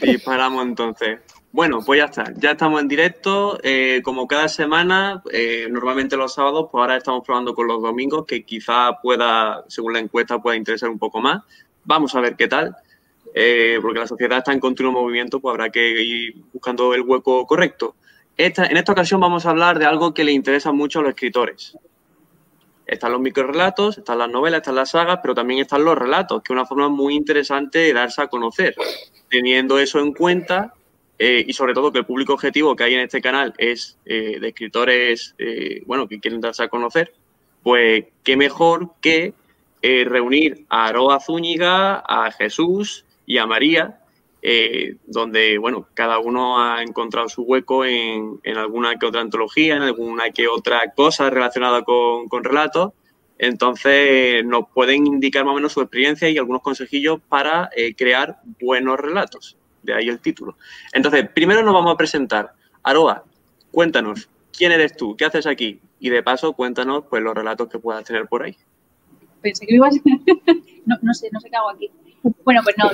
Disparamos entonces. Bueno, pues ya está, ya estamos en directo. Eh, como cada semana, eh, normalmente los sábados, pues ahora estamos probando con los domingos, que quizá pueda, según la encuesta, pueda interesar un poco más. Vamos a ver qué tal, eh, porque la sociedad está en continuo movimiento, pues habrá que ir buscando el hueco correcto. Esta, en esta ocasión vamos a hablar de algo que le interesa mucho a los escritores. Están los microrelatos, están las novelas, están las sagas, pero también están los relatos, que es una forma muy interesante de darse a conocer. Teniendo eso en cuenta, eh, y sobre todo que el público objetivo que hay en este canal es eh, de escritores, eh, bueno, que quieren darse a conocer, pues qué mejor que reunir a Aroa Zúñiga, a Jesús y a María, donde, bueno, cada uno ha encontrado su hueco en, alguna que otra antología, en alguna que otra cosa relacionada con, con relatos. Entonces, nos pueden indicar más o menos su experiencia y algunos consejillos para crear buenos relatos de ahí el título. Entonces, primero nos vamos a presentar. Aroa, cuéntanos, ¿quién eres tú? ¿Qué haces aquí? Y de paso, cuéntanos pues los relatos que puedas tener por ahí. Pensé que ibas... no, no sé, no sé qué hago aquí. Bueno, pues no,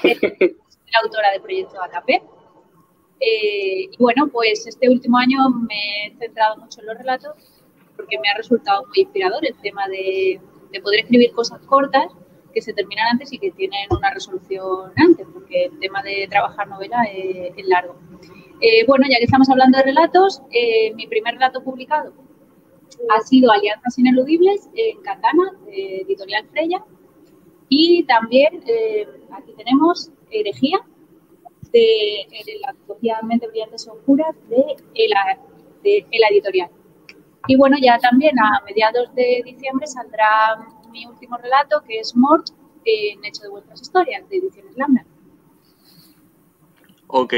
soy la autora de Proyecto AKP. Eh, y bueno, pues este último año me he centrado mucho en los relatos porque me ha resultado muy inspirador el tema de, de poder escribir cosas cortas que se terminan antes y que tienen una resolución antes, porque el tema de trabajar novela es, largo. Eh, bueno, ya que estamos hablando de relatos, eh, mi primer relato publicado ha sido Alianzas Ineludibles en Katana, de Editorial Freya, y también eh, aquí tenemos Herejía, de, la antología Mente Brillantes Oscuras de de la Editorial. Y bueno, ya también a mediados de diciembre saldrá mi último relato, que es Mort, en Hecho de Vuestras Historias, de Ediciones Lambda. Ok,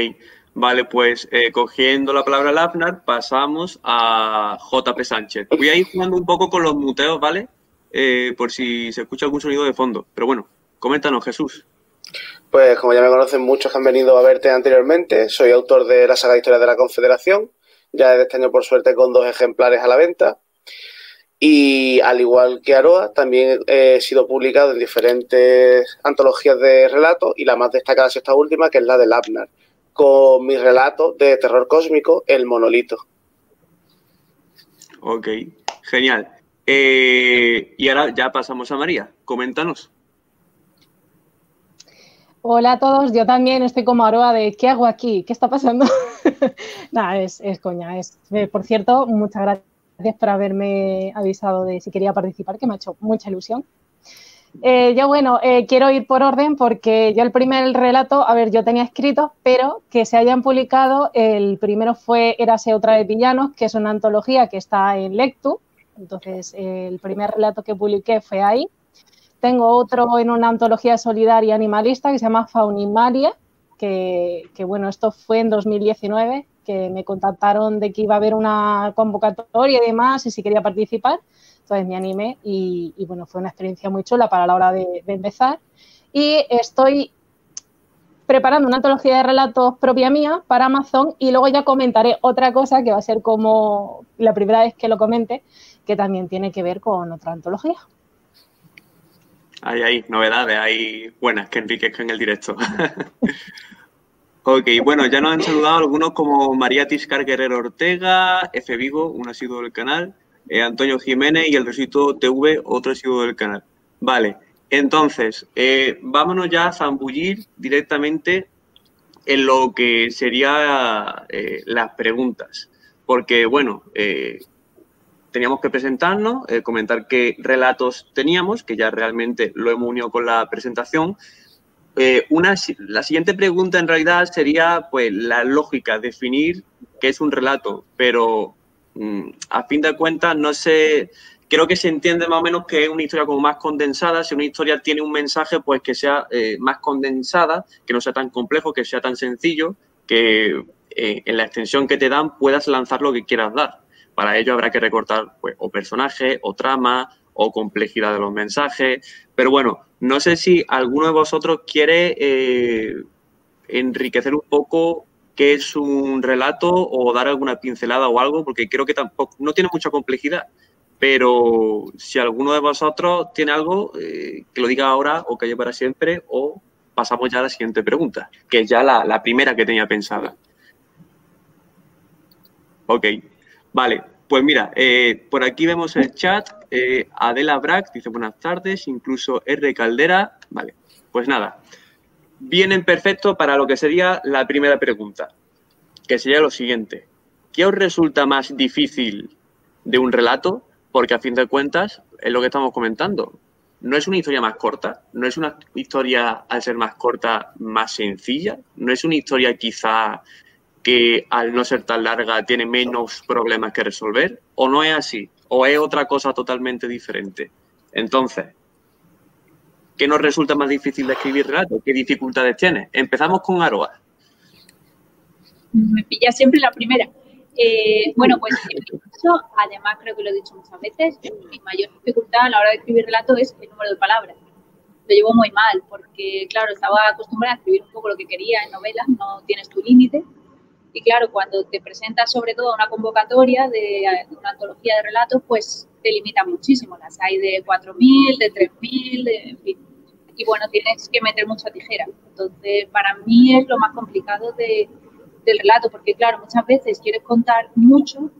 vale, pues eh, cogiendo la palabra Lafnar, pasamos a JP Sánchez. Voy a ir jugando un poco con los muteos, ¿vale? Eh, por si se escucha algún sonido de fondo. Pero bueno, coméntanos, Jesús. Pues como ya me conocen muchos que han venido a verte anteriormente, soy autor de la saga Historia de la Confederación, ya desde este año por suerte con dos ejemplares a la venta. Y al igual que Aroa, también he sido publicado en diferentes antologías de relatos y la más destacada es esta última, que es la de Lapnar, con mi relato de terror cósmico, El Monolito. Ok, genial. Eh, y ahora ya pasamos a María. Coméntanos. Hola a todos, yo también estoy como Aroa de ¿qué hago aquí? ¿Qué está pasando? Nada, es, es coña. Es, eh, por cierto, muchas gracias por haberme avisado de si quería participar, que me ha hecho mucha ilusión. Eh, yo, bueno, quiero ir por orden porque yo el primer relato, a ver, yo tenía escrito, pero que se hayan publicado, el primero fue Érase otra de villanos, que es una antología que está en Lectu, entonces el primer relato que publiqué fue ahí. Tengo otro en una antología solidaria animalista que se llama Faunimalia, que, que bueno, esto fue en 2019 que me contactaron de que iba a haber una convocatoria y demás y si quería participar. Entonces me animé y, bueno, fue una experiencia muy chula para la hora de, empezar. Y estoy preparando una antología de relatos propia mía para Amazon y luego ya comentaré otra cosa que va a ser como la primera vez que lo comente, que también tiene que ver con otra antología. Hay, hay novedades, hay buenas que enriquezcan el directo. Ok, bueno, ya nos han saludado algunos como María Tiscar Guerrero Ortega, F Vivo, un asiduo del canal, eh, Antonio Jiménez y el Resito TV, otro asiduo del canal. Vale, entonces, eh, vámonos ya a zambullir directamente en lo que serían eh, las preguntas. Porque, bueno, teníamos que presentarnos, comentar qué relatos teníamos, que ya realmente lo hemos unido con la presentación, eh, una, la siguiente pregunta en realidad sería pues la lógica, definir qué es un relato, pero mm, a fin de cuentas no sé, creo que se entiende más o menos que es una historia como más condensada, si una historia tiene un mensaje pues que sea eh, más condensada, que no sea tan complejo, que sea tan sencillo, que eh, en la extensión que te dan puedas lanzar lo que quieras dar. Para ello habrá que recortar pues, o personaje, o trama, o complejidad de los mensajes, pero bueno, no sé si alguno de vosotros quiere eh, enriquecer un poco qué es un relato o dar alguna pincelada o algo, porque creo que tampoco no tiene mucha complejidad. Pero si alguno de vosotros tiene algo, eh, que lo diga ahora o que haya para siempre, o pasamos ya a la siguiente pregunta, que es ya la, primera que tenía pensada. Ok, vale, pues mira, eh, por aquí vemos el chat, eh, Adela Brack dice buenas tardes, incluso R. Caldera, vale, pues nada, vienen perfecto para lo que sería la primera pregunta, que sería lo siguiente, ¿qué os resulta más difícil de un relato? Porque a fin de cuentas es lo que estamos comentando, no es una historia más corta, no es una historia, al ser más corta, más sencilla, no es una historia quizá que al no ser tan larga tiene menos problemas que resolver, o no es así, o es otra cosa totalmente diferente. Entonces, ¿qué nos resulta más difícil de escribir relatos? ¿Qué dificultades tiene? Empezamos con Aroa. Me pilla siempre la primera. Eh, bueno, pues caso, además creo que lo he dicho muchas veces, mi mayor dificultad a la hora de escribir relatos es el número de palabras. Lo llevo muy mal porque, claro, estaba acostumbrada a escribir un poco lo que quería en novelas, no tienes tu límite. Y claro, cuando te presentas sobre todo a una convocatoria de, una antología de relatos, pues te limita muchísimo. Las hay de 4.000, de 3.000, en fin. Y bueno, tienes que meter mucha tijera. Entonces, para mí es lo más complicado de, del relato, porque claro, muchas veces quieres contar mucho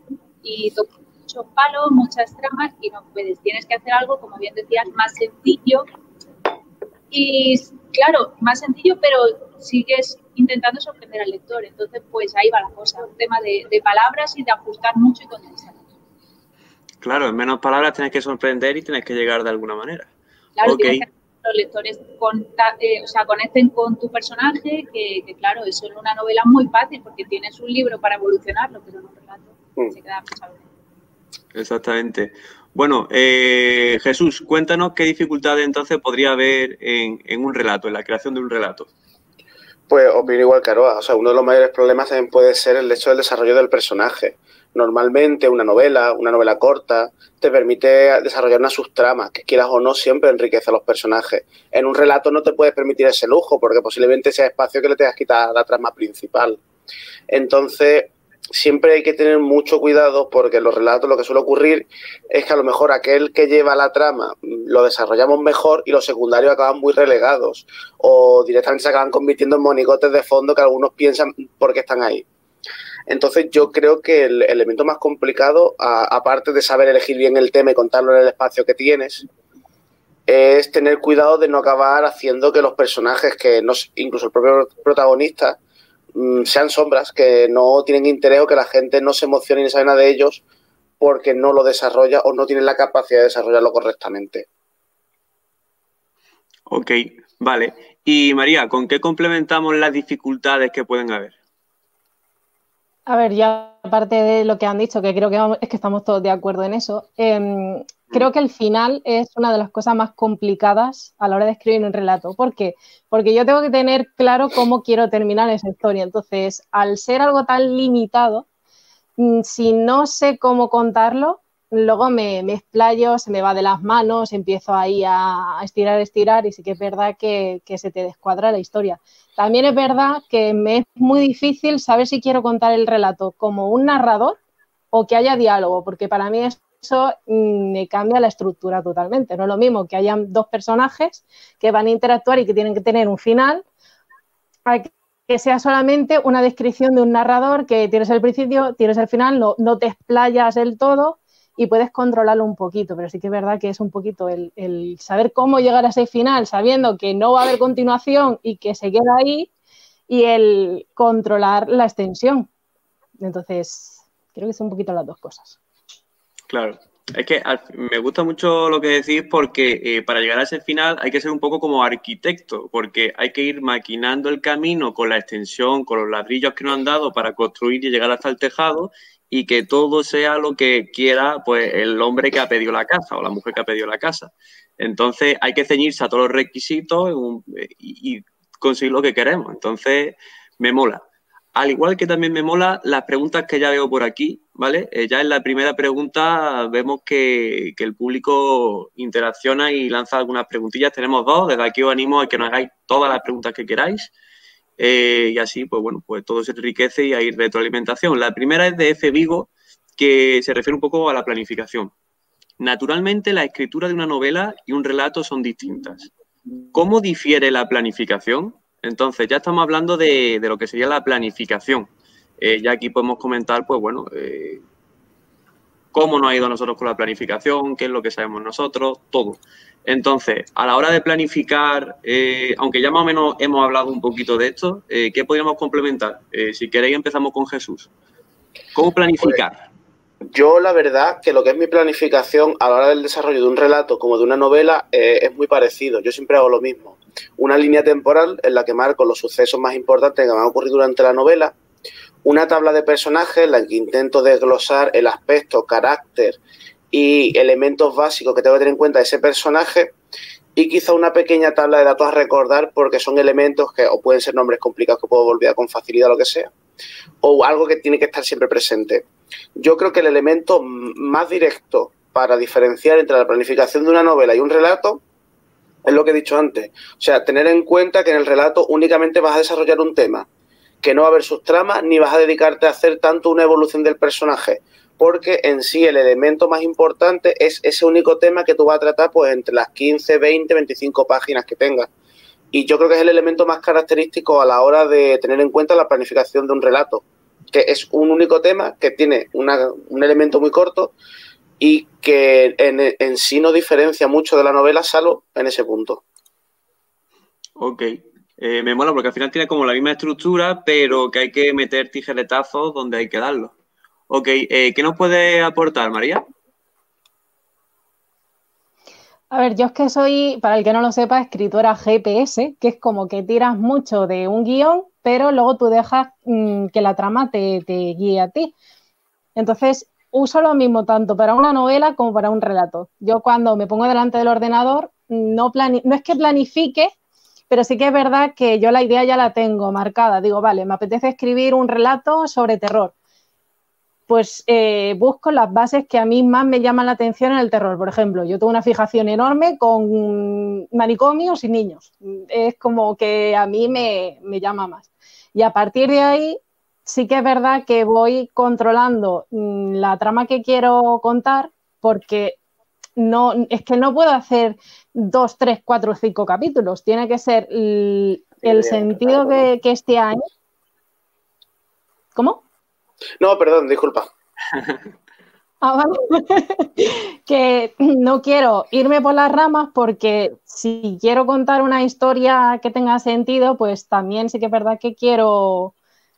y tocar muchos palos, muchas tramas y no puedes. Tienes que hacer algo, como bien decías, más sencillo. Y claro, más sencillo, pero sigues intentando sorprender al lector. Entonces, pues ahí va la cosa, un tema de, palabras y de ajustar mucho y condensar. Claro, en menos palabras tienes que sorprender y tienes que llegar de alguna manera. Claro, que los lectores eh, o sea, conecten con tu personaje, que, claro, eso es una novela muy fácil porque tienes un libro para evolucionarlo, pero en un relato mm. se queda Exactamente. Bueno, eh, Jesús, cuéntanos qué dificultades entonces podría haber en, en, un relato, en la creación de un relato. Pues opino igual que. O sea, uno de los mayores problemas también puede ser el hecho del desarrollo del personaje. Normalmente una novela, una novela corta, te permite desarrollar una subtrama, que quieras o no, siempre enriquece a los personajes. En un relato no te puedes permitir ese lujo, porque posiblemente sea espacio que le tengas quitar la trama principal. Entonces, siempre hay que tener mucho cuidado porque en los relatos lo que suele ocurrir es que a lo mejor aquel que lleva la trama lo desarrollamos mejor y los secundarios acaban muy relegados o directamente se acaban convirtiendo en monigotes de fondo que algunos piensan por qué están ahí. Entonces yo creo que el elemento más complicado, aparte de saber elegir bien el tema y contarlo en el espacio que tienes, es tener cuidado de no acabar haciendo que los personajes, que no, incluso el propio protagonista, sean sombras, que no tienen interés o que la gente no se emocione ni sabe nada de ellos porque no lo desarrolla o no tiene la capacidad de desarrollarlo correctamente. Ok, vale. Y María, ¿con qué complementamos las dificultades que pueden haber? A ver, ya aparte de lo que han dicho, que creo que es que estamos todos de acuerdo en eso, em, creo que el final es una de las cosas más complicadas a la hora de escribir un relato. ¿Por qué? Porque yo tengo que tener claro cómo quiero terminar esa historia. Entonces, al ser algo tan limitado, mm, si no sé cómo contarlo, luego me, me, explayo, se me va de las manos, empiezo ahí a, estirar, estirar y sí que es verdad que, se te descuadra la historia. También es verdad que me es muy difícil saber si quiero contar el relato como un narrador o que haya diálogo, porque para mí eso mm, me cambia la estructura totalmente. No es lo mismo que hayan dos personajes que van a interactuar y que tienen que tener un final, que sea solamente una descripción de un narrador que tienes el principio, tienes el final, no, no te explayas del todo y puedes controlarlo un poquito, pero sí que es verdad que es un poquito el, saber cómo llegar a ese final, sabiendo que no va a haber continuación y que se queda ahí, y el controlar la extensión. Entonces, creo que son un poquito las dos cosas. Claro. Es que me gusta mucho lo que decís porque eh, para llegar a ese final hay que ser un poco como arquitecto, porque hay que ir maquinando el camino con la extensión, con los ladrillos que nos han dado para construir y llegar hasta el tejado y que todo sea lo que quiera pues el hombre que ha pedido la casa o la mujer que ha pedido la casa. Entonces hay que ceñirse a todos los requisitos y, conseguir lo que queremos. Entonces me mola. Al igual que también me mola las preguntas que ya veo por aquí, ¿vale? Eh, ya en la primera pregunta vemos que, que, el público interacciona y lanza algunas preguntillas. Tenemos dos, desde aquí os animo a que nos hagáis todas las preguntas que queráis. Eh, y así, pues bueno, pues todo se enriquece y hay retroalimentación. La primera es de F. Vigo, que se refiere un poco a la planificación. Naturalmente, la escritura de una novela y un relato son distintas. ¿cómo difiere la planificación? Entonces, ya estamos hablando de, lo que sería la planificación. Eh, ya aquí podemos comentar, pues bueno, eh, cómo nos ha ido a nosotros con la planificación, qué es lo que sabemos nosotros, todo. Entonces, a la hora de planificar, eh, aunque ya más o menos hemos hablado un poquito de esto, ¿qué podríamos complementar? si queréis, empezamos con Jesús. ¿Cómo planificar? Pues, yo, la verdad, que lo que es mi planificación a la hora del desarrollo de un relato como de una novela es muy parecido. Yo siempre hago lo mismo una línea temporal en la que marco los sucesos más importantes que me han ocurrido durante la novela, una tabla de personajes en la que intento desglosar el aspecto, carácter y elementos básicos que tengo que tener en cuenta de ese personaje y quizá una pequeña tabla de datos a recordar porque son elementos que o pueden ser nombres complicados que puedo olvidar con facilidad lo que sea o algo que tiene que estar siempre presente. Yo creo que el elemento más directo para diferenciar entre la planificación de una novela y un relato es lo que he dicho antes. O sea, tener en cuenta que en el relato únicamente vas a desarrollar un tema, que no va a haber sus tramas, ni vas a dedicarte a hacer tanto una evolución del personaje, porque en sí el elemento más importante es ese único tema que tú vas a tratar pues entre las 15, 20, 25 páginas que tengas. Y yo creo que es el elemento más característico a la hora de tener en cuenta la planificación de un relato, que es un único tema que tiene un elemento muy corto y que en, sí no diferencia mucho de la novela, salvo en ese punto. Ok. Eh, me mola porque al final tiene como la misma estructura, pero que hay que meter tijeretazos donde hay que darlo. Ok, eh, ¿qué nos puede aportar, María? A ver, yo es que soy, para el que no lo sepa, escritora GPS, que es como que tiras mucho de un guion, pero luego tú dejas mm, que la trama te, guíe a ti. Entonces, uso lo mismo tanto para una novela como para un relato. Yo cuando me pongo delante del ordenador, no, no es que planifique, pero sí que es verdad que yo la idea ya la tengo marcada. Digo, vale, me apetece escribir un relato sobre terror. Pues eh, busco las bases que a mí más me llaman la atención en el terror. Por ejemplo, yo tengo una fijación enorme con manicomios y niños. Es como que a mí me, me llama más. Y a partir de ahí sí que es verdad que voy controlando mm, la trama que quiero contar porque no, es que no puedo hacer dos, tres, cuatro, cinco capítulos. Tiene que ser el, sentido que, este año. ¿Cómo? No, perdón, disculpa. Ah, que no quiero irme por las ramas porque si quiero contar una historia que tenga sentido, pues también sí que es verdad que quiero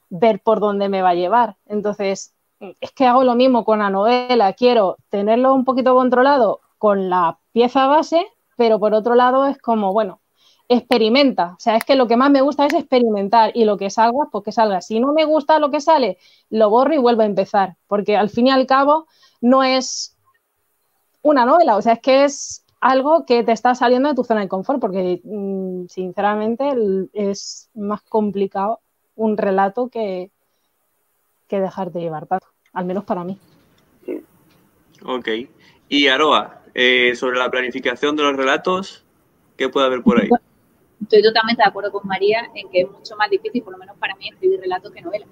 ver por dónde me va a llevar. Entonces, es que hago lo mismo con la novela, quiero tenerlo un poquito controlado con la pieza base, pero por otro lado es como, bueno, experimenta. O sea, es que lo que más me gusta es experimentar y lo que salga, pues que salga. Si no me gusta lo que sale, lo borro y vuelvo a empezar, porque al fin y al cabo no es una novela, o sea, es que es algo que te está saliendo de tu zona de confort, porque mm, sinceramente es más complicado un relato que, que dejarte llevar tanto, al menos para mí. Ok. Y Aroa, eh, sobre la planificación de los relatos, ¿qué puede haber por ahí? Estoy totalmente de acuerdo con María en que es mucho más difícil, por lo menos para mí, escribir relatos que novelas.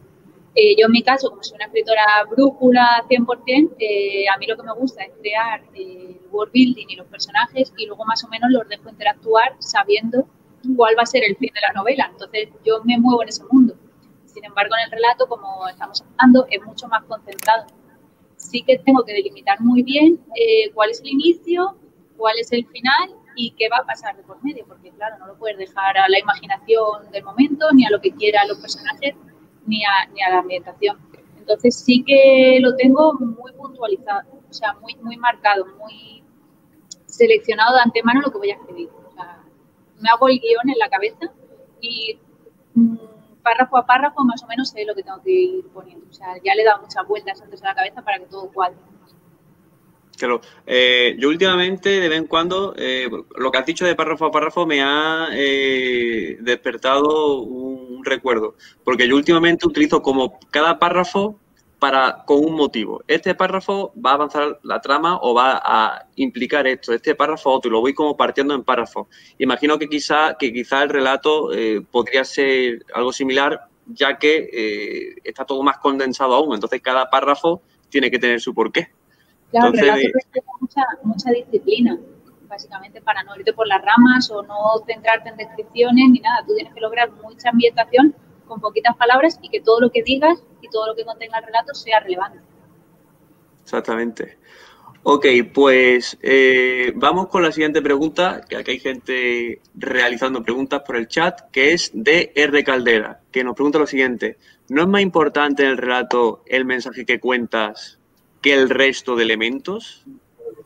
Eh, yo en mi caso, como soy una escritora brújula 100%, eh, a mí lo que me gusta es crear el world building y los personajes y luego más o menos los dejo interactuar sabiendo cuál va a ser el fin de la novela. Entonces yo me muevo en ese mundo. Sin embargo, en el relato, como estamos hablando, es mucho más concentrado. Sí que tengo que delimitar muy bien eh, cuál es el inicio, cuál es el final y qué va a pasar de por medio, porque claro, no lo puedes dejar a la imaginación del momento, ni a lo que quieran los personajes, ni a, ni a la ambientación. Entonces sí que lo tengo muy puntualizado, o sea, muy, muy marcado, muy seleccionado de antemano lo que voy a escribir me hago el guion en la cabeza y mm, párrafo a párrafo más o menos sé lo que tengo que ir poniendo. O sea, ya le he dado muchas vueltas antes a la cabeza para que todo cuadre. Eh, yo últimamente de vez en cuando eh, lo que has dicho de párrafo a párrafo me ha eh, despertado un recuerdo, porque yo últimamente utilizo como cada párrafo para, con un motivo. Este párrafo va a avanzar la trama o va a implicar esto, este párrafo otro, y lo voy como partiendo en párrafos. Imagino que quizá, que quizá el relato eh, podría ser algo similar, ya que está todo más condensado aún, entonces cada párrafo tiene que tener su porqué. Claro, el relato mucha, mucha disciplina básicamente para no irte por las ramas o no centrarte en descripciones ni nada. Tú tienes que lograr mucha ambientación con poquitas palabras y que todo lo que digas y todo lo que contenga el relato sea relevante. Exactamente. Ok, pues eh, vamos con la siguiente pregunta, que aquí hay gente realizando preguntas por el chat, que es de R. Caldera, que nos pregunta lo siguiente. ¿No es más importante en el relato el mensaje que cuentas que el resto de elementos?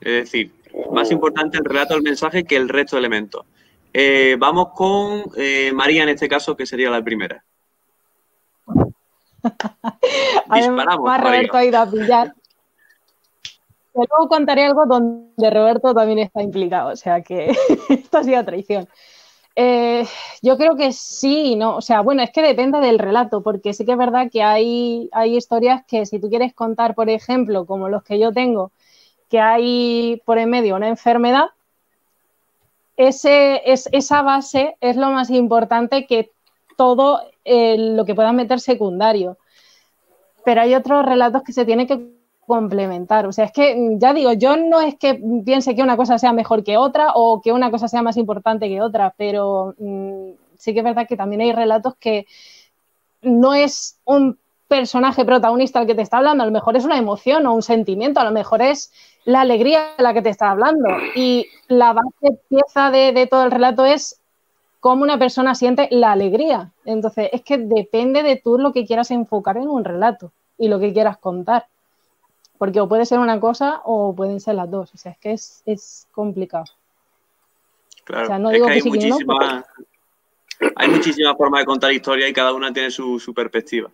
Es decir, más importante el relato del mensaje que el resto de elementos. Eh, vamos con eh, María en este caso, que sería la primera. Disparamos. Roberto ha ido a pillar luego contaré algo donde Roberto también está implicado, o sea que esto ha sido traición. Eh, yo creo que sí, no, o sea, bueno, es que depende del relato, porque sí que es verdad que hay, hay historias que si tú quieres contar, por ejemplo, como los que yo tengo, que hay por en medio una enfermedad, ese, es, esa base es lo más importante que todo eh, lo que puedan meter secundario. Pero hay otros relatos que se tienen que complementar. O sea, es que mm, ya digo, yo no es que piense que una cosa sea mejor que otra o que una cosa sea más importante que otra, pero mm, sí que es verdad que también hay relatos que no es un personaje protagonista el que te está hablando, a lo mejor es una emoción o un sentimiento, a lo mejor es la alegría la que te está hablando. Y la base pieza de, de todo el relato es cómo una persona siente la alegría. Entonces, es que depende de tú lo que quieras enfocar en un relato y lo que quieras contar. Porque o puede ser una cosa o pueden ser las dos. O sea, es que es, complicado. Claro, es que hay, muchísimas, hay muchísimas formas de contar historias y cada una tiene su, perspectiva,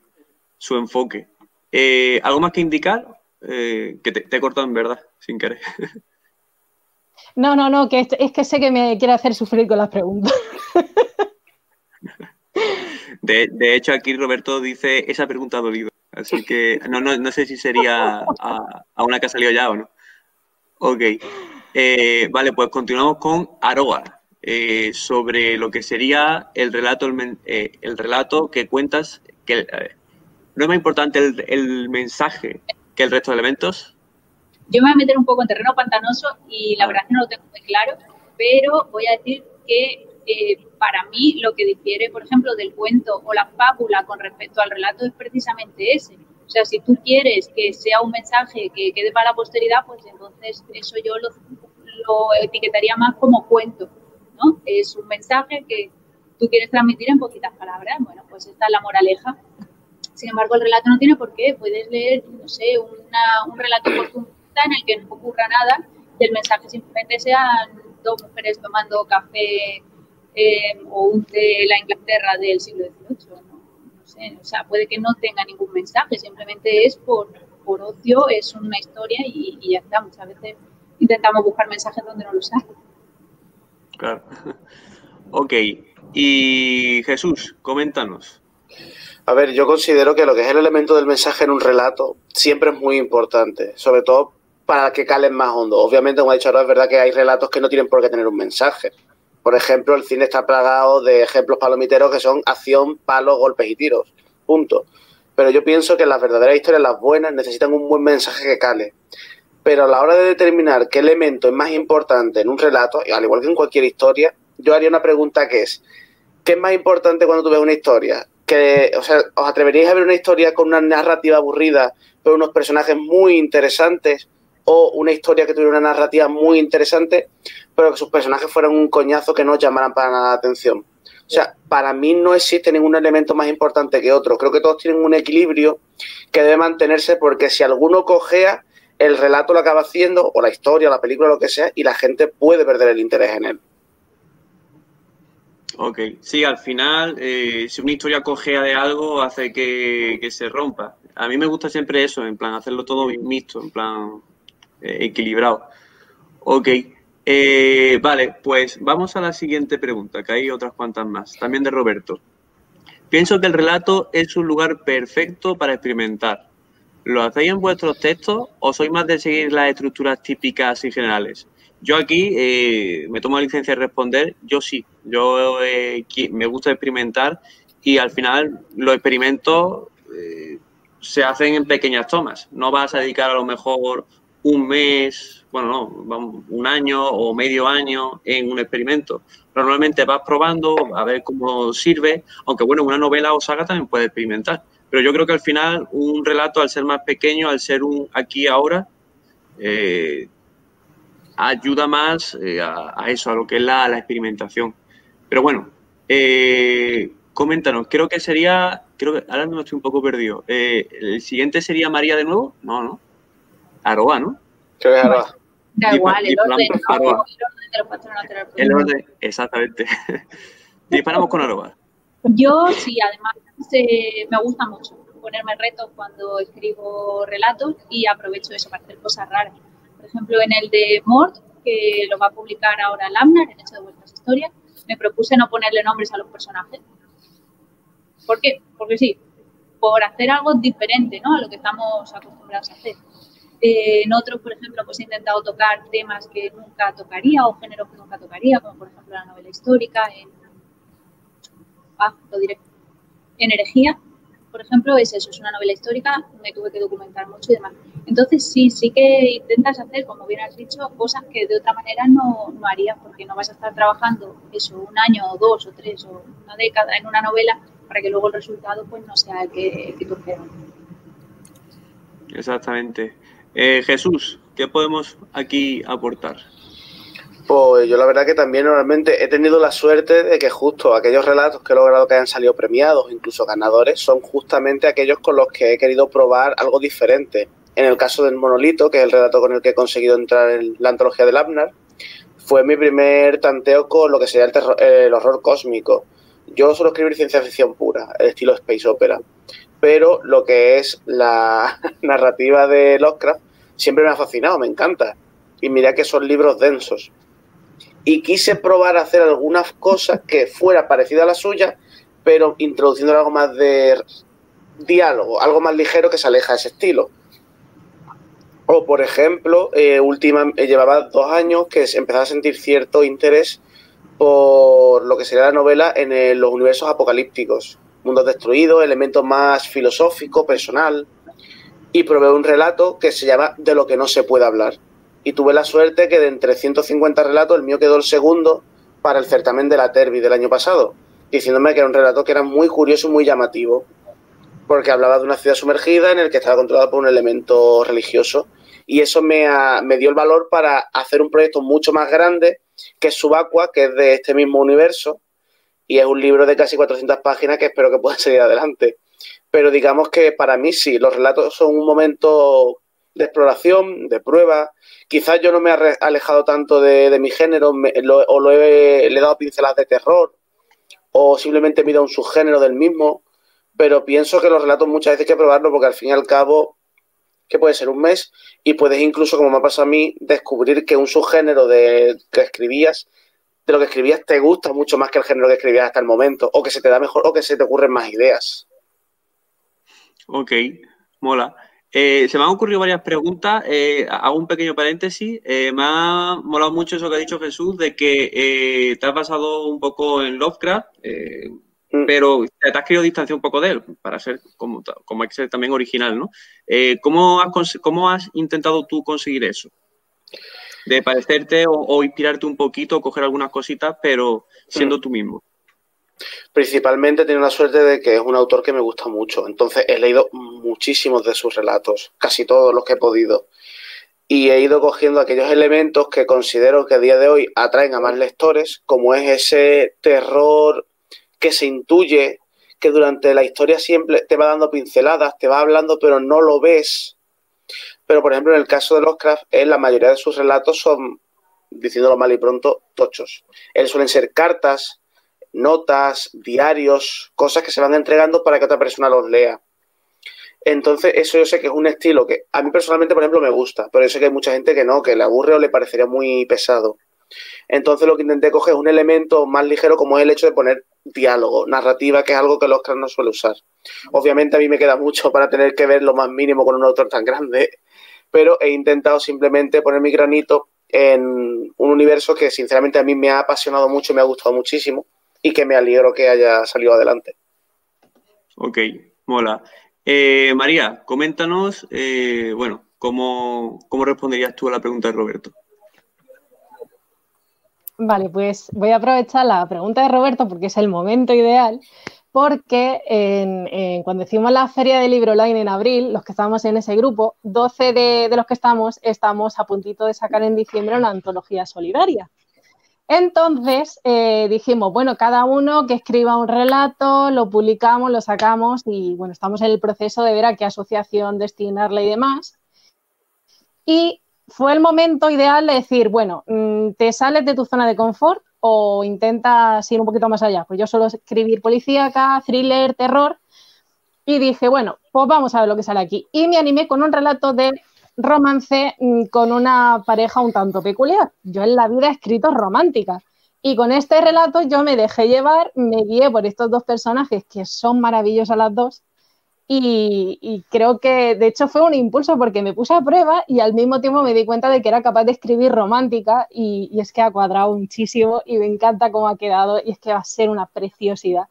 su enfoque. Eh, ¿Algo más que indicar? Eh, que te, he cortado en verdad, sin querer. No, no, no, que es, que sé que me quiere hacer sufrir con las preguntas. De, de, hecho, aquí Roberto dice, esa pregunta ha dolido. Así que no, no, no sé si sería a, una que ha salido ya o no. Ok. Eh, vale, pues continuamos con Aroa, eh, sobre lo que sería el relato, el, eh, relato que cuentas. Que, ¿No es más importante el, mensaje que el resto de elementos? Yo me voy a meter un poco en terreno pantanoso y la verdad es que no lo tengo muy claro, pero voy a decir que para mí lo que difiere, por ejemplo, del cuento o la fábula con respecto al relato es precisamente ese. O sea, si tú quieres que sea un mensaje que quede para la posteridad, pues entonces eso yo lo, etiquetaría más como cuento, ¿no? Es un mensaje que tú quieres transmitir en poquitas palabras. Bueno, pues esta es la moraleja. Sin embargo, el relato no tiene por qué. Puedes leer, no sé, un relato oportunista en el que no ocurra nada y el mensaje simplemente sean dos mujeres tomando café eh, o un de la Inglaterra del siglo XVIII. ¿no? sé, o sea, puede que no tenga ningún mensaje, simplemente es por, por ocio, es una historia y, ya está. Muchas veces intentamos buscar mensajes donde no los hay. Claro. Ok. Y Jesús, coméntanos. A ver, yo considero que lo que es el elemento del mensaje en un relato siempre es muy importante, sobre todo para que calen más hondo. Obviamente, como ha dicho ahora, es verdad que hay relatos que no tienen por qué tener un mensaje. Por ejemplo, el cine está plagado de ejemplos palomiteros que son acción, palos, golpes y tiros. Punto. Pero yo pienso que las verdaderas historias, las buenas, necesitan un buen mensaje que cale. Pero a la hora de determinar qué elemento es más importante en un relato, al igual que en cualquier historia, yo haría una pregunta que es, ¿qué es más importante cuando tú ves una historia? Que, o sea, ¿os atreveríais a ver una historia con una narrativa aburrida, pero unos personajes muy interesantes? O una historia que tuviera una narrativa muy interesante, pero que sus personajes fueran un coñazo que no llamaran para nada la atención. O sea, para mí no existe ningún elemento más importante que otro. Creo que todos tienen un equilibrio que debe mantenerse porque si alguno cojea, el relato lo acaba haciendo, o la historia, la película, lo que sea, y la gente puede perder el interés en él. Ok, sí, al final, eh, si una historia cojea de algo, hace que, que se rompa. A mí me gusta siempre eso, en plan, hacerlo todo mixto, en plan, equilibrado. Ok, eh, vale, pues vamos a la siguiente pregunta, que hay otras cuantas más, también de Roberto. Pienso que el relato es un lugar perfecto para experimentar. ¿Lo hacéis en vuestros textos o sois más de seguir las estructuras típicas y generales? Yo aquí eh, me tomo licencia de responder, yo sí, yo me gusta experimentar y al final los experimentos se hacen en pequeñas tomas. No vas a dedicar a lo mejor un mes, bueno, no, un año o medio año en un experimento. Normalmente vas probando a ver cómo sirve, aunque bueno, una novela o saga también puede experimentar. Pero yo creo que al final un relato, al ser más pequeño, al ser un aquí ahora, eh, ayuda más eh, a, eso, a lo que es la, experimentación. Pero bueno, eh, coméntanos, creo que sería, creo que ahora mismo estoy un poco perdido. ¿El siguiente sería María de nuevo? No, no. Aroa, ¿no? Creo que es Aroa. Da igual, el orden, el orden de los patrones El orden, exactamente. Disparamos con Aroa. Yo sí, además me gusta mucho ponerme retos cuando escribo relatos y aprovecho eso para hacer cosas raras. Por ejemplo, en el de Mort, que lo va a publicar ahora Lamnar, en Hecho de Vuestras Historias, me propuse no ponerle nombres a los personajes. ¿Por qué? Porque sí, por hacer algo diferente ¿no? a lo que estamos acostumbrados a hacer. Eh, en otros, por ejemplo, pues he intentado tocar temas que nunca tocaría o géneros que nunca tocaría, como por ejemplo la novela histórica, en, ah, lo diré, en por ejemplo, es eso, es una novela histórica, me tuve que documentar mucho y demás. Entonces, sí, sí que intentas hacer, como bien has dicho, cosas que de otra manera no, no harías, porque no vas a estar trabajando eso un año o dos o tres o una década en una novela para que luego el resultado pues no sea el que, el tú esperas. Exactamente. Eh, Jesús, ¿qué podemos aquí aportar? Pues yo la verdad que también normalmente he tenido la suerte de que justo aquellos relatos que he logrado que hayan salido premiados, incluso ganadores, son justamente aquellos con los que he querido probar algo diferente. En el caso del Monolito, que es el relato con el que he conseguido entrar en la antología del Abner, fue mi primer tanteo con lo que sería el, horror cósmico. Yo suelo escribir ciencia ficción pura, el estilo space opera, pero lo que es la narrativa de Lovecraft siempre me ha fascinado, me encanta. Y mira que son libros densos. Y quise probar a hacer algunas cosas que fuera parecida a la suya, pero introduciendo algo más de diálogo, algo más ligero que se aleja de ese estilo. O, por ejemplo, eh, última, eh, llevaba dos años que empezaba a sentir cierto interés por lo que sería la novela en los universos apocalípticos, mundos destruidos, elementos más filosóficos, personal, y probé un relato que se llama De lo que no se puede hablar. Y tuve la suerte que de entre 150 relatos, el mío quedó el segundo para el certamen de la Terbi del año pasado, diciéndome que era un relato que era muy curioso y muy llamativo, porque hablaba de una ciudad sumergida en el que estaba controlada por un elemento religioso. Y eso me, me dio el valor para hacer un proyecto mucho más grande, que Subacua, que es de este mismo universo, y es un libro de casi 400 páginas que espero que pueda seguir adelante pero digamos que para mí sí, los relatos son un momento de exploración, de prueba. Quizás yo no me he alejado tanto de, mi género o lo he, le he dado pinceladas de terror o simplemente me he ido a un subgénero del mismo, pero pienso que los relatos muchas veces hay que probarlo porque al fin y al cabo, que puede ser un mes, y puedes incluso, como me ha pasado a mí, descubrir que un subgénero de que escribías, de lo que escribías te gusta mucho más que el género que escribías hasta el momento, o que se te da mejor, o que se te ocurren más ideas. Ok, mola. Eh, se me han ocurrido varias preguntas. Eh, hago un pequeño paréntesis. Eh, me ha molado mucho eso que ha dicho Jesús, de que te has basado un poco en Lovecraft, mm. pero te has querido distanciar un poco de él para ser como, como hay que ser también original, ¿no? ¿cómo, has, ¿Cómo has intentado tú conseguir eso? De parecerte o, inspirarte un poquito, coger algunas cositas, pero siendo mm. tú mismo. Principalmente tengo la suerte de que es un autor que me gusta mucho, entonces he leído muchísimos de sus relatos, casi todos los que he podido, y he ido cogiendo aquellos elementos que considero que a día de hoy atraen a más lectores, como es ese terror que se intuye, que durante la historia siempre te va dando pinceladas, te va hablando, pero no lo ves. Pero, por ejemplo, en el caso de Lovecraft, él, la mayoría de sus relatos son, diciéndolo mal y pronto, tochos. Él suelen ser cartas, notas, diarios, cosas que se van entregando para que otra persona los lea. Entonces, eso yo sé que es un estilo que a mí personalmente, por ejemplo, me gusta, pero yo sé que hay mucha gente que no, que le aburre o le parecería muy pesado. Entonces, lo que intenté coger es un elemento más ligero, como es el hecho de poner diálogo, narrativa, que es algo que Oscar no suele usar. Obviamente, a mí me queda mucho para tener que ver lo más mínimo con un autor tan grande, pero he intentado simplemente poner mi granito en un universo que, sinceramente, a mí me ha apasionado mucho me ha gustado muchísimo y que me alegro que haya salido adelante. Ok, mola. Eh, María, coméntanos, eh, bueno, ¿Cómo, ¿Cómo responderías tú a la pregunta de Roberto? Vale, pues voy a aprovechar la pregunta de Roberto porque es el momento ideal, porque cuando hicimos la feria de libro online en abril, los que estábamos en ese grupo, 12 de, de los que estamos, estamos a puntito de sacar en diciembre una antología solidaria. Entonces eh, dijimos, bueno, cada uno que escriba un relato, lo publicamos, lo sacamos y bueno, estamos en el proceso de ver a qué asociación destinarle y demás. Y fue el momento ideal de decir, bueno, mm, te sales de tu zona de confort o intentas ir un poquito más allá. Pues yo suelo escribir policíaca, thriller, terror. Y dije, bueno, pues vamos a ver lo que sale aquí. Y me animé con un relato de romance mm, con una pareja un tanto peculiar. Yo en la vida he escrito romántica. Y con este relato yo me dejé llevar, me guié por estos dos personajes que son maravillosas las dos y, creo que de hecho fue un impulso porque me puse a prueba y al mismo tiempo me di cuenta de que era capaz de escribir romántica y, es que ha cuadrado muchísimo y me encanta cómo ha quedado y es que va a ser una preciosidad.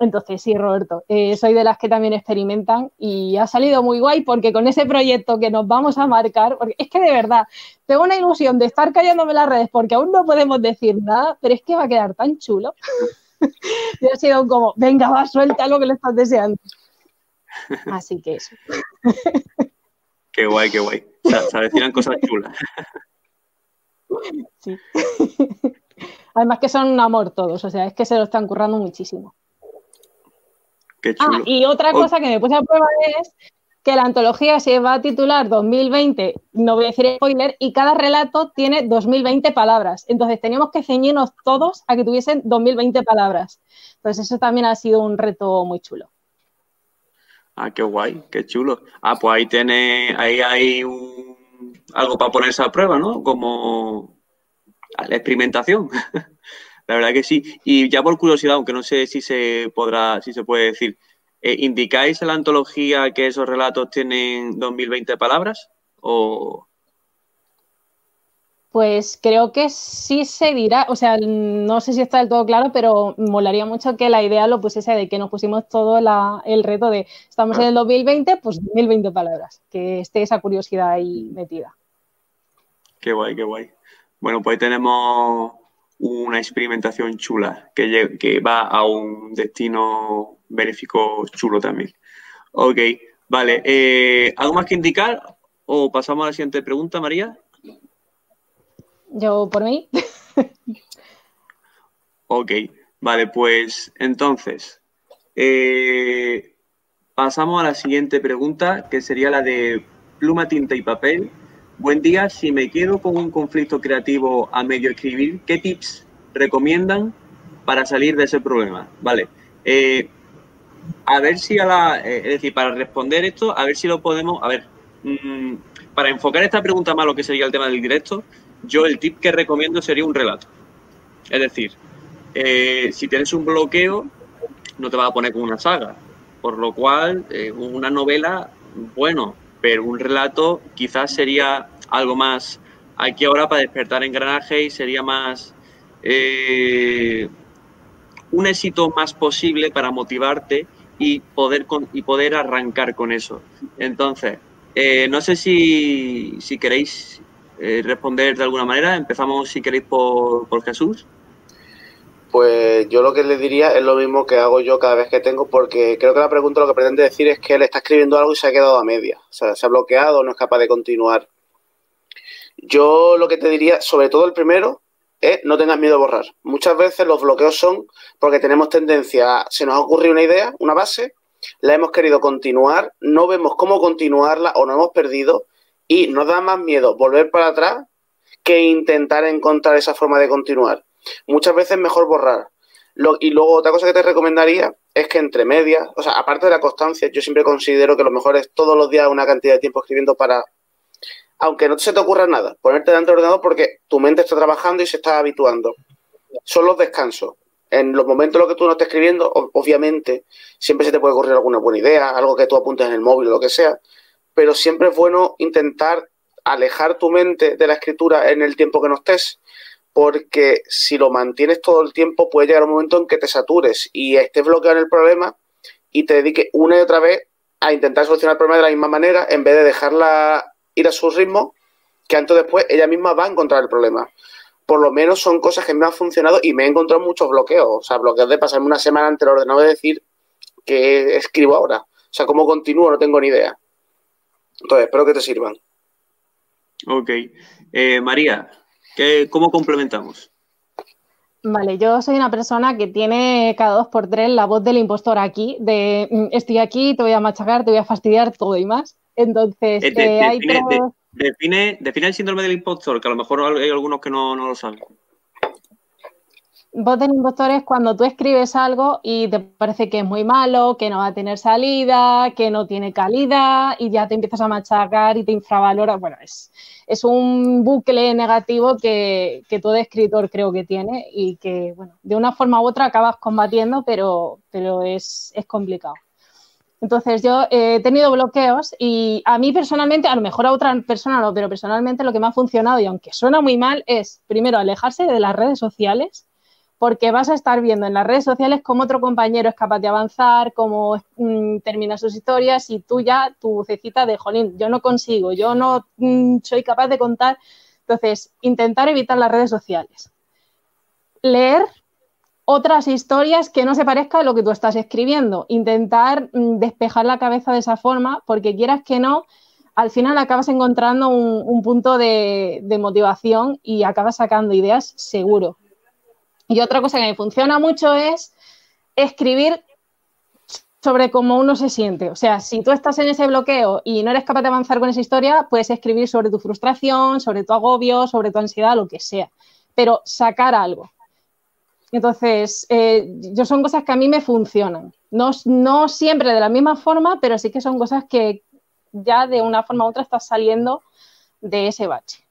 Entonces, sí, Roberto, eh, soy de las que también experimentan y ha salido muy guay porque con ese proyecto que nos vamos a marcar, porque es que de verdad, tengo una ilusión de estar callándome las redes porque aún no podemos decir nada, pero es que va a quedar tan chulo. y ha sido como, venga, va, suelta lo que le estás deseando. Así que eso. Qué guay, qué guay. Se avecinan cosas chulas. Sí. Además que son un amor todos, o sea, es que se lo están currando muchísimo. Qué chulo. Ah, y otra cosa que me puse a prueba es que la antología se va a titular 2020, no voy a decir spoiler, y cada relato tiene 2020 palabras. Entonces teníamos que ceñirnos todos a que tuviesen 2020 palabras. Entonces eso también ha sido un reto muy chulo. Ah, qué guay, qué chulo. Ah, pues ahí tiene, ahí hay algo para ponerse a prueba, ¿no? Como la experimentación. la verdad que sí. Y ya por curiosidad, aunque no sé si se podrá, si se puede decir, eh, ¿indicáis en la antología que esos relatos tienen 2020 palabras? ¿O, pues creo que sí se dirá, o sea, no sé si está del todo claro, pero molaría mucho que la idea lo pusiese de que nos pusimos todo el reto de estamos en el 2020, pues 2020 palabras, que esté esa curiosidad ahí metida. Qué guay, qué guay. Bueno, pues tenemos una experimentación chula que, que va a un destino benéfico chulo también. Ok, vale. Eh, ¿Algo más que indicar o pasamos a la siguiente pregunta, María? Yo por mí. ok, vale, pues entonces eh, pasamos a la siguiente pregunta, que sería la de pluma, tinta y papel. Buen día, si me quedo con un conflicto creativo a medio escribir, ¿qué tips recomiendan para salir de ese problema? Vale. Eh, a ver si a la. Eh, es decir, para responder esto, a ver si lo podemos. A ver, mm, para enfocar esta pregunta más lo que sería el tema del directo, yo el tip que recomiendo sería un relato. Es decir, eh, si tienes un bloqueo, no te vas a poner con una saga. Por lo cual, eh, una novela, bueno, pero un relato quizás sería algo más aquí ahora para despertar engranaje y sería más eh, un éxito más posible para motivarte y poder, y poder arrancar con eso. Entonces, no sé si, si queréis eh, responder de alguna manera. Empezamos, si queréis, por, Jesús. Pues yo lo que le diría es lo mismo que hago yo cada vez que tengo, porque creo que la pregunta lo que pretende decir es que él está escribiendo algo y se ha quedado a media. O sea, se ha bloqueado, no es capaz de continuar. Yo lo que te diría, sobre todo el primero, es no tengas miedo a borrar. Muchas veces los bloqueos son porque tenemos tendencia a, se nos ha ocurrido una idea, una base, la hemos querido continuar, no vemos cómo continuarla o no hemos perdido y nos da más miedo volver para atrás que intentar encontrar esa forma de continuar. Muchas veces es mejor borrar. y luego otra cosa que te recomendaría es que entre medias, o sea, aparte de la constancia, yo siempre considero que lo mejor es todos los días una cantidad de tiempo escribiendo para, aunque no se te ocurra nada, ponerte delante del ordenador porque tu mente está trabajando y se está habituando. Son los descansos. En los momentos en los que tú no estés escribiendo, obviamente, siempre se te puede ocurrir alguna buena idea, algo que tú apuntes en el móvil o lo que sea, pero siempre es bueno intentar alejar tu mente de la escritura en el tiempo que no estés, porque si lo mantienes todo el tiempo puede llegar un momento en que te satures y estés bloqueado en el problema y te dediques una y otra vez a intentar solucionar el problema de la misma manera en vez de dejarla ir a su ritmo, que antes o después ella misma va a encontrar el problema. Por lo menos son cosas que me han funcionado y me he encontrado muchos bloqueos. O sea, bloqueos de pasarme una semana ante el ordenador y decir que escribo ahora. O sea, cómo continúo, no tengo ni idea. Entonces, espero que te sirvan. Ok. Eh, María, ¿qué, ¿cómo complementamos? Vale, yo soy una persona que tiene cada dos por tres la voz del impostor aquí, de mm, estoy aquí, te voy a machacar, te voy a fastidiar, todo y más. Entonces, Eh, de- eh, hay define, de- pros- define, define el síndrome del impostor, que a lo mejor hay algunos que no, no lo saben. Voz del impostor es cuando tú escribes algo y te parece que es muy malo, que no va a tener salida, que no tiene calidad y ya te empiezas a machacar y te infravaloras. Bueno, es, es un bucle negativo que, que todo escritor creo que tiene y que, bueno, de una forma u otra acabas combatiendo, pero, pero es, es complicado. Entonces yo eh, he tenido bloqueos y a mí personalmente, a lo mejor a otra persona no, pero personalmente lo que me ha funcionado y aunque suena muy mal es primero alejarse de las redes sociales porque vas a estar viendo en las redes sociales cómo otro compañero es capaz de avanzar, cómo mm, termina sus historias y tú ya tu vocecita de jolín, yo no consigo, yo no mm, soy capaz de contar. Entonces, intentar evitar las redes sociales. Leer otras historias que no se parezca a lo que tú estás escribiendo. Intentar mm, despejar la cabeza de esa forma, porque quieras que no, al final acabas encontrando un, un punto de, de motivación y acabas sacando ideas seguro. Y otra cosa que me funciona mucho es escribir sobre cómo uno se siente. O sea, si tú estás en ese bloqueo y no eres capaz de avanzar con esa historia, puedes escribir sobre tu frustración, sobre tu agobio, sobre tu ansiedad, lo que sea. Pero sacar algo. Entonces, eh, yo son cosas que a mí me funcionan. No, no siempre de la misma forma, pero sí que son cosas que ya de una forma u otra estás saliendo de ese bache.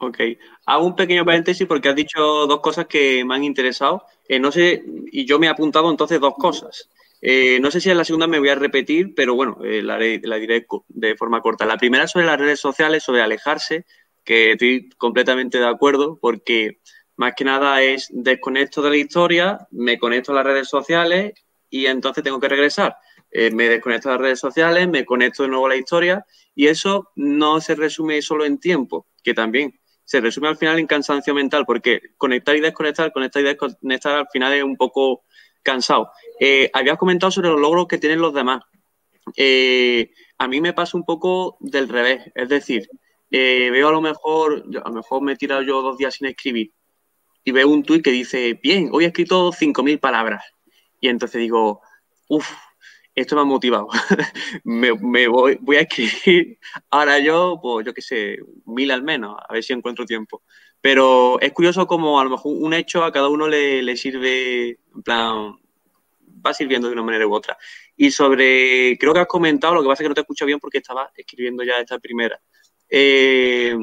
Ok. Hago un pequeño paréntesis porque has dicho dos cosas que me han interesado. Eh, no sé, y yo me he apuntado entonces dos cosas. Eh, no sé si en la segunda me voy a repetir, pero bueno, eh, la, la diré de forma corta. La primera sobre las redes sociales, sobre alejarse, que estoy completamente de acuerdo, porque más que nada es desconecto de la historia, me conecto a las redes sociales y entonces tengo que regresar. Eh, me desconecto de las redes sociales, me conecto de nuevo a la historia y eso no se resume solo en tiempo, que también se resume al final en cansancio mental, porque conectar y desconectar, conectar y desconectar al final es un poco cansado. Eh, habías comentado sobre los logros que tienen los demás. Eh, a mí me pasa un poco del revés, es decir, eh, veo a lo mejor, a lo mejor me he tirado yo dos días sin escribir y veo un tuit que dice, bien, hoy he escrito 5.000 palabras. Y entonces digo, uff, esto me ha motivado. me, voy, voy a escribir ahora yo, pues yo qué sé, mil al menos, a ver si encuentro tiempo. Pero es curioso como a lo mejor un hecho a cada uno le, le sirve, en plan, va sirviendo de una manera u otra. Y sobre, creo que has comentado, lo que pasa es que no te escucho bien porque estaba escribiendo ya esta primera. Eh,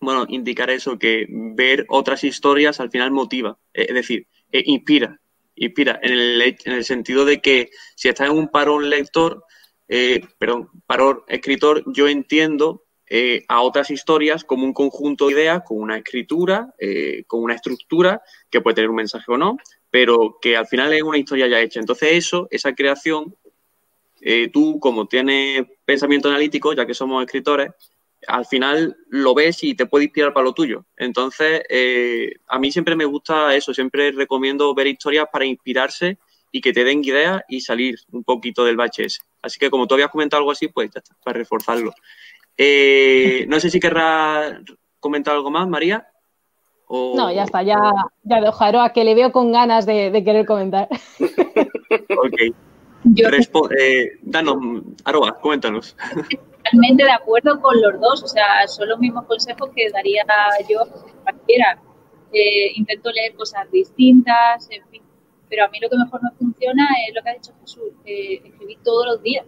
bueno, indicar eso, que ver otras historias al final motiva, eh, es decir, eh, inspira, inspira, en el, en el sentido de que si estás en un parón lector, eh, perdón, parón escritor, yo entiendo eh, a otras historias como un conjunto de ideas, con una escritura, eh, con una estructura, que puede tener un mensaje o no, pero que al final es una historia ya hecha. Entonces eso, esa creación, eh, tú como tienes pensamiento analítico, ya que somos escritores, al final lo ves y te puede inspirar para lo tuyo. Entonces, eh, a mí siempre me gusta eso, siempre recomiendo ver historias para inspirarse y que te den ideas y salir un poquito del bache ese. Así que como tú habías comentado algo así, pues ya está, para reforzarlo. Eh, no sé si querrás comentar algo más, María. O... No, ya está, ya, ya dejo a Aroa, que le veo con ganas de, de querer comentar. Ok. Yo Respo- eh, danos, Aroa, coméntanos. totalmente de acuerdo con los dos, o sea, son los mismos consejos que daría yo cualquiera. Eh, intento leer cosas distintas, en fin, pero a mí lo que mejor me funciona es lo que ha dicho Jesús, eh, escribir todos los días.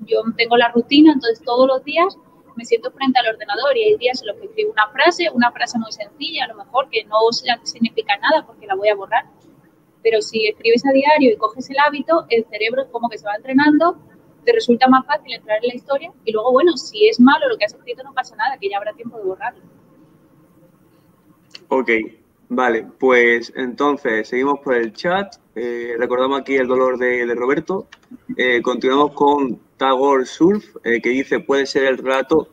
Yo tengo la rutina, entonces todos los días me siento frente al ordenador y hay días en los que escribo una frase, una frase muy sencilla, a lo mejor que no significa nada porque la voy a borrar, pero si escribes a diario y coges el hábito, el cerebro es como que se va entrenando te resulta más fácil entrar en la historia y luego, bueno, si es malo lo que has escrito no pasa nada, que ya habrá tiempo de borrarlo. Ok, vale, pues entonces seguimos por el chat. Eh, recordamos aquí el dolor de, Roberto. Eh, continuamos con Tagore Surf, eh, que dice, puede ser el relato,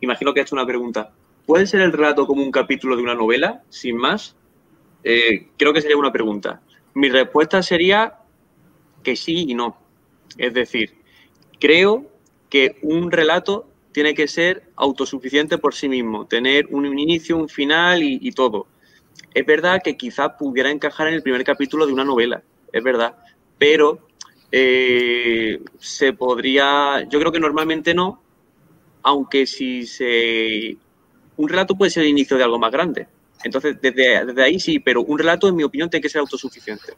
imagino que ha hecho una pregunta, ¿puede ser el relato como un capítulo de una novela, sin más? Creo que sería una pregunta. Mi respuesta sería que sí y no. Es decir, creo que un relato tiene que ser autosuficiente por sí mismo, tener un inicio, un final y, todo. Es verdad que quizás pudiera encajar en el primer capítulo de una novela, es verdad, pero eh, se podría, yo creo que normalmente no, aunque si se... Un relato puede ser el inicio de algo más grande. Entonces, desde, desde ahí sí, pero un relato, en mi opinión, tiene que ser autosuficiente.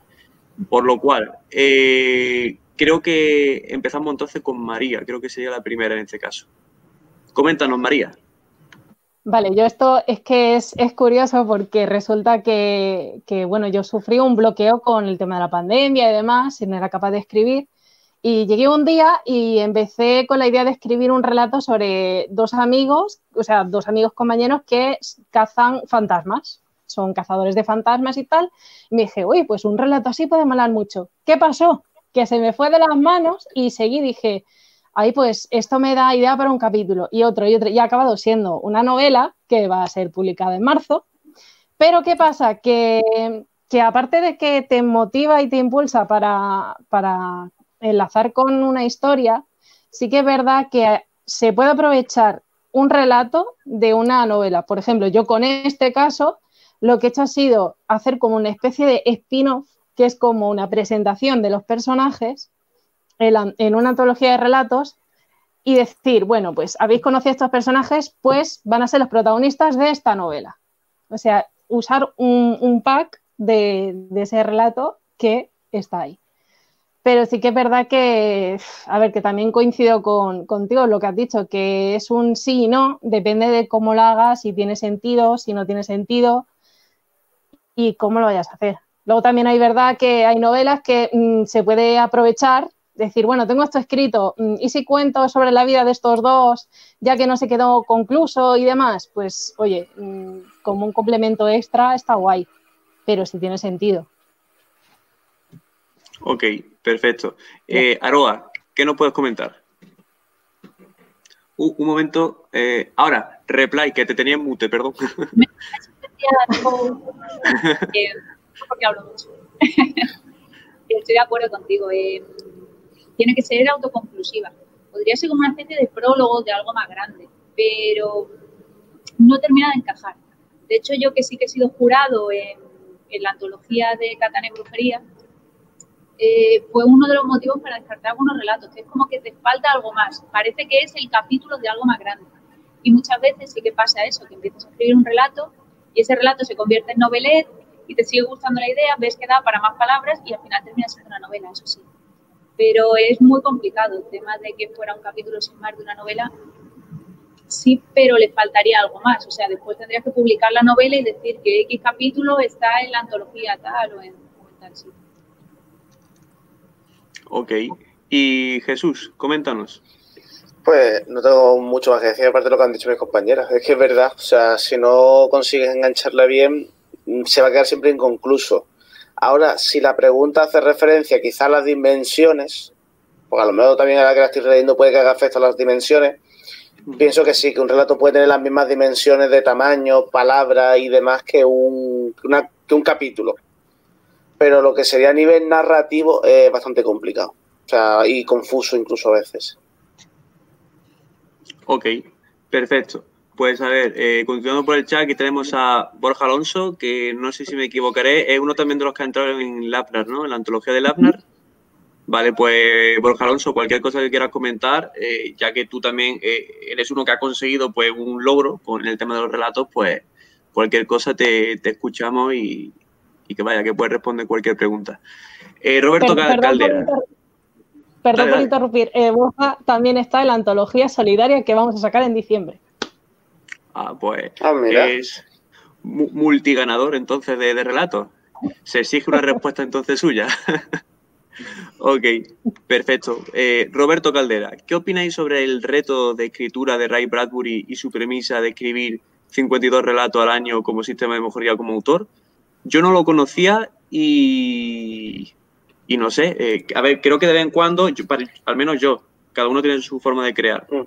Por lo cual, eh, creo que empezamos entonces con María, creo que sería la primera en este caso. Coméntanos, María. Vale, yo esto es que es, curioso porque resulta que, bueno, yo sufrí un bloqueo con el tema de la pandemia y demás, y no era capaz de escribir. Y llegué un día y empecé con la idea de escribir un relato sobre dos amigos, o sea, dos amigos compañeros que cazan fantasmas son cazadores de fantasmas y tal. Y me dije, uy, pues un relato así puede molar mucho. ¿Qué pasó? Que se me fue de las manos y seguí, dije, ahí pues esto me da idea para un capítulo y otro y otro. Y ha acabado siendo una novela que va a ser publicada en marzo. Pero ¿qué pasa? Que, que aparte de que te motiva y te impulsa para, para enlazar con una historia, sí que es verdad que se puede aprovechar un relato de una novela. Por ejemplo, yo con este caso lo que he hecho ha sido hacer como una especie de spin-off, que es como una presentación de los personajes en, una antología de relatos y decir, bueno, pues habéis conocido a estos personajes, pues van a ser los protagonistas de esta novela. O sea, usar un, pack de, ese relato que está ahí. Pero sí que es verdad que, a ver, que también coincido con, contigo lo que has dicho, que es un sí y no, depende de cómo lo hagas, si tiene sentido, si no tiene sentido y cómo lo vayas a hacer. Luego también hay verdad que hay novelas que mm, se puede aprovechar, decir, bueno, tengo esto escrito, mm, ¿y si cuento sobre la vida de estos dos, ya que no se quedó concluso y demás? Pues, oye, mm, como un complemento extra está guay, pero si tiene sentido. Ok, perfecto. Eh, Aroa, ¿qué nos puedes comentar? Uh, un momento. Eh, ahora, reply, que te tenía en mute, perdón. Porque hablo mucho. Estoy de acuerdo contigo. Eh, tiene que ser autoconclusiva. Podría ser como una especie de prólogo de algo más grande, pero no termina de encajar. De hecho, yo que sí que he sido jurado en, la antología de Catán en Brujería, eh, fue uno de los motivos para descartar algunos relatos, que es como que te falta algo más. Parece que es el capítulo de algo más grande. Y muchas veces sí que pasa eso, que empiezas a escribir un relato y ese relato se convierte en novelet y te sigue gustando la idea, ves que da para más palabras y al final termina siendo una novela, eso sí. Pero es muy complicado el tema de que fuera un capítulo sin más de una novela. Sí, pero le faltaría algo más. O sea, después tendrías que publicar la novela y decir que X capítulo está en la antología tal o en, tal sitio. Ok. Y Jesús, coméntanos. Pues no tengo mucho más que decir, aparte de lo que han dicho mis compañeras. Es que es verdad, o sea, si no consigues engancharla bien, se va a quedar siempre inconcluso. Ahora, si la pregunta hace referencia quizás a las dimensiones, porque a lo mejor también a la que la estoy leyendo puede que haga efecto a las dimensiones, pienso que sí, que un relato puede tener las mismas dimensiones de tamaño, palabra y demás que un, que un capítulo. Pero lo que sería a nivel narrativo es bastante complicado. O sea, y confuso incluso a veces. Ok, perfecto. Pues a ver, eh, continuando por el chat, aquí tenemos a Borja Alonso, que no sé si me equivocaré, es uno también de los que ha entrado en Lapnar, ¿no? En la antología de Lapnar. Vale, pues Borja Alonso, cualquier cosa que quieras comentar, eh, ya que tú también eh, eres uno que ha conseguido pues un logro con el tema de los relatos, pues cualquier cosa te, escuchamos y, que vaya, que puedes responder cualquier pregunta. Roberto Caldera. Perdón por interrumpir. Eh, también está en la antología solidaria que vamos a sacar en diciembre. Ah, pues ah, es multiganador entonces de, relatos. Se exige una respuesta entonces suya. ok, perfecto. Eh, Roberto Caldera, ¿qué opináis sobre el reto de escritura de Ray Bradbury y su premisa de escribir 52 relatos al año como sistema de mejoría como autor? Yo no lo conocía y y no sé, eh, a ver, creo que de vez en cuando, al menos yo, cada uno tiene su forma de crear. Mm.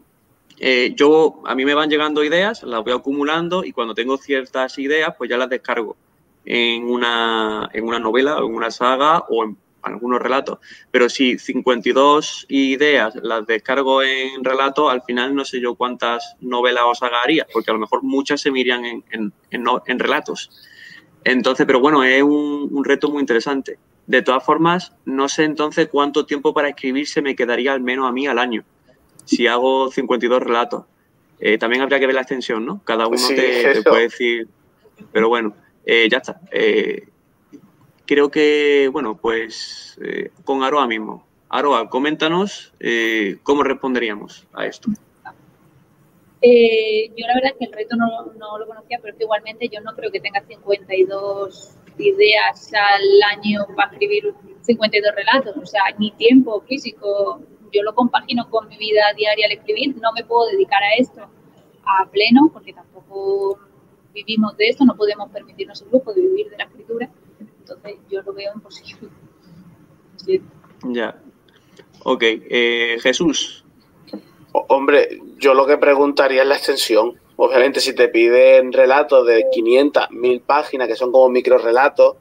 Eh, yo, a mí me van llegando ideas, las voy acumulando y cuando tengo ciertas ideas, pues ya las descargo en una, en una novela en una saga o en algunos relatos. Pero si 52 ideas las descargo en relatos, al final no sé yo cuántas novelas o sagas haría, porque a lo mejor muchas se miran en, en, en, relatos. Entonces, pero bueno, es un, un, reto muy interesante. De todas formas, no sé entonces cuánto tiempo para escribir se me quedaría al menos a mí al año si hago 52 relatos. Eh, también habría que ver la extensión, ¿no? Cada uno te, puede decir, pero bueno, eh, ya está. Eh, creo que, bueno, pues con Aroa mismo. Aroa, coméntanos cómo responderíamos a esto. yo la verdad es que el reto no, no, lo conocía, pero que igualmente yo no creo que tenga 52 ideas al año para escribir 52 relatos, o sea, ni tiempo físico yo lo compagino con mi vida diaria al escribir, no me puedo dedicar a esto a pleno porque tampoco vivimos de esto, no podemos permitirnos el lujo de vivir de la escritura, entonces yo lo veo imposible. Ya. Ok, eh, Jesús. Hombre, yo lo que preguntaría es la extensión. Obviamente, si te piden relatos de 500, 1000 páginas, que son como micro relatos,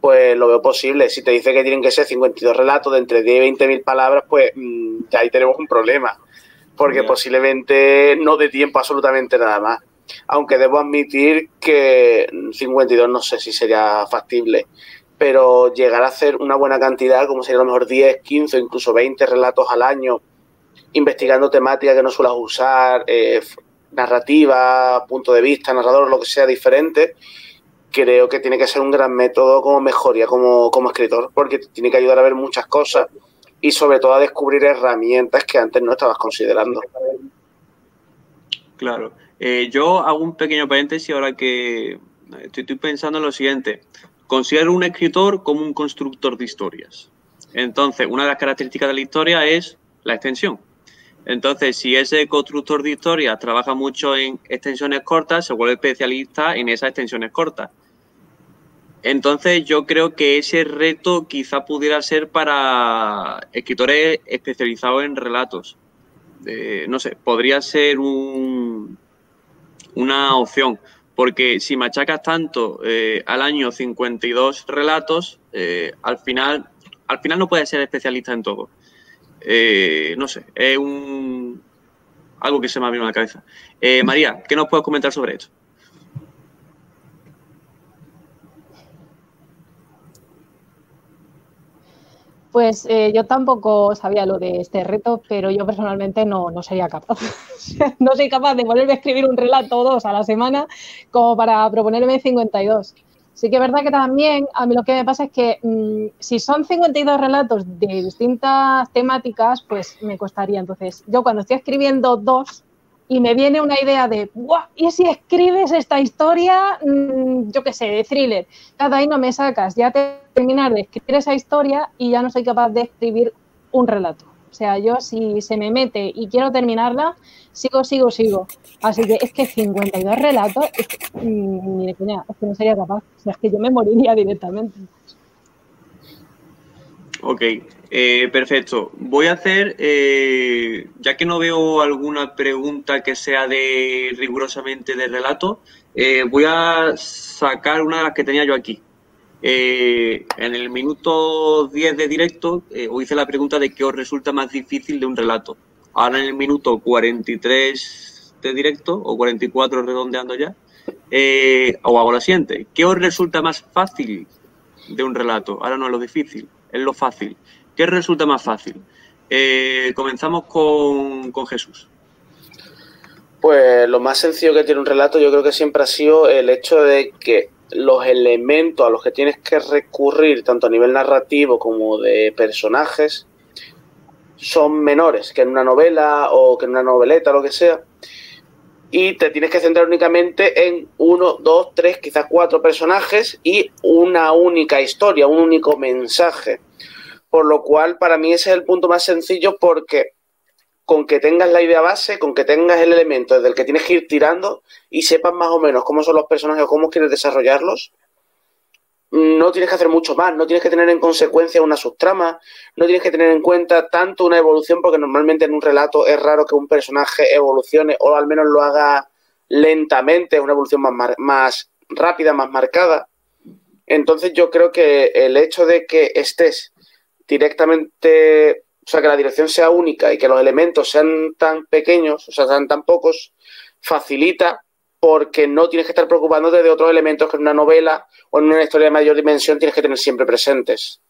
pues lo veo posible. Si te dice que tienen que ser 52 relatos de entre 10 y 20 mil palabras, pues mm, ahí tenemos un problema, porque posiblemente no dé tiempo absolutamente nada más. Aunque debo admitir que 52 no sé si sería factible, pero llegar a hacer una buena cantidad, como sería a lo mejor 10, 15 incluso 20 relatos al año, investigando temáticas que no suelas usar, eh, narrativa, punto de vista, narrador, lo que sea diferente, creo que tiene que ser un gran método como mejoría como, como escritor, porque tiene que ayudar a ver muchas cosas y sobre todo a descubrir herramientas que antes no estabas considerando. Claro. Eh, yo hago un pequeño paréntesis ahora que estoy, pensando en lo siguiente. Considero un escritor como un constructor de historias. Entonces, una de las características de la historia es la extensión. Entonces, si ese constructor de historias trabaja mucho en extensiones cortas, se vuelve especialista en esas extensiones cortas. Entonces yo creo que ese reto quizá pudiera ser para escritores especializados en relatos. no sé, podría ser un, una opción, porque si machacas tanto eh, al año 52 relatos, eh, al, final, al final no puedes ser especialista en todo. Eh, no sé, es un, algo que se me ha venido a la cabeza. María, ¿qué nos puedes comentar sobre esto? Pues eh, yo tampoco sabía lo de este reto, pero yo personalmente no, no sería capaz. no soy capaz de volverme a escribir un relato dos a la semana como para proponerme 52. Sí que es verdad que también a mí lo que me pasa es que mm, si son 52 relatos de distintas temáticas, pues me costaría. Entonces, yo cuando estoy escribiendo dos, y me viene una idea de. ¿Y si escribes esta historia, mm, yo qué sé, de thriller? Cada ahí no me sacas, ya terminar de escribir esa historia y ya no soy capaz de escribir un relato. O sea, yo si se me mete y quiero terminarla, sigo, sigo, sigo. Así que es que 52 relatos, es que, mm, es que no sería capaz. O sea, es que yo me moriría directamente. Ok, eh, perfecto. Voy a hacer, eh, ya que no veo alguna pregunta que sea de rigurosamente de relato, eh, voy a sacar una de las que tenía yo aquí. en el minuto 10 de directo os hice la pregunta de qué os resulta más difícil de un relato. Ahora en el minuto 43 de directo, o 44 redondeando ya, o hago la siguiente. ¿Qué os resulta más fácil de un relato? Ahora no es lo difícil, es lo fácil. ¿Qué resulta más fácil? Eh, comenzamos con, Jesús. Pues lo más sencillo que tiene un relato yo creo que siempre ha sido el hecho de que los elementos a los que tienes que recurrir, tanto a nivel narrativo como de personajes, son menores que en una novela o que en una noveleta lo que sea. Y te tienes que centrar únicamente en uno, dos, tres, quizás cuatro personajes y una única historia, un único mensaje. Por lo cual, para mí ese es el punto más sencillo porque con que tengas la idea base, con que tengas el elemento desde el que tienes que ir tirando y sepas más o menos cómo son los personajes o cómo quieres desarrollarlos, no tienes que hacer mucho más, no tienes que tener en consecuencia una subtrama, no tienes que tener en cuenta tanto una evolución, porque normalmente en un relato es raro que un personaje evolucione o al menos lo haga lentamente, una evolución más, más rápida, más marcada. Entonces yo creo que el hecho de que estés directamente, o sea, que la dirección sea única y que los elementos sean tan pequeños, o sea, sean tan pocos, facilita porque no tienes que estar preocupándote de otros elementos que en una novela o en una historia de mayor dimensión tienes que tener siempre presentes.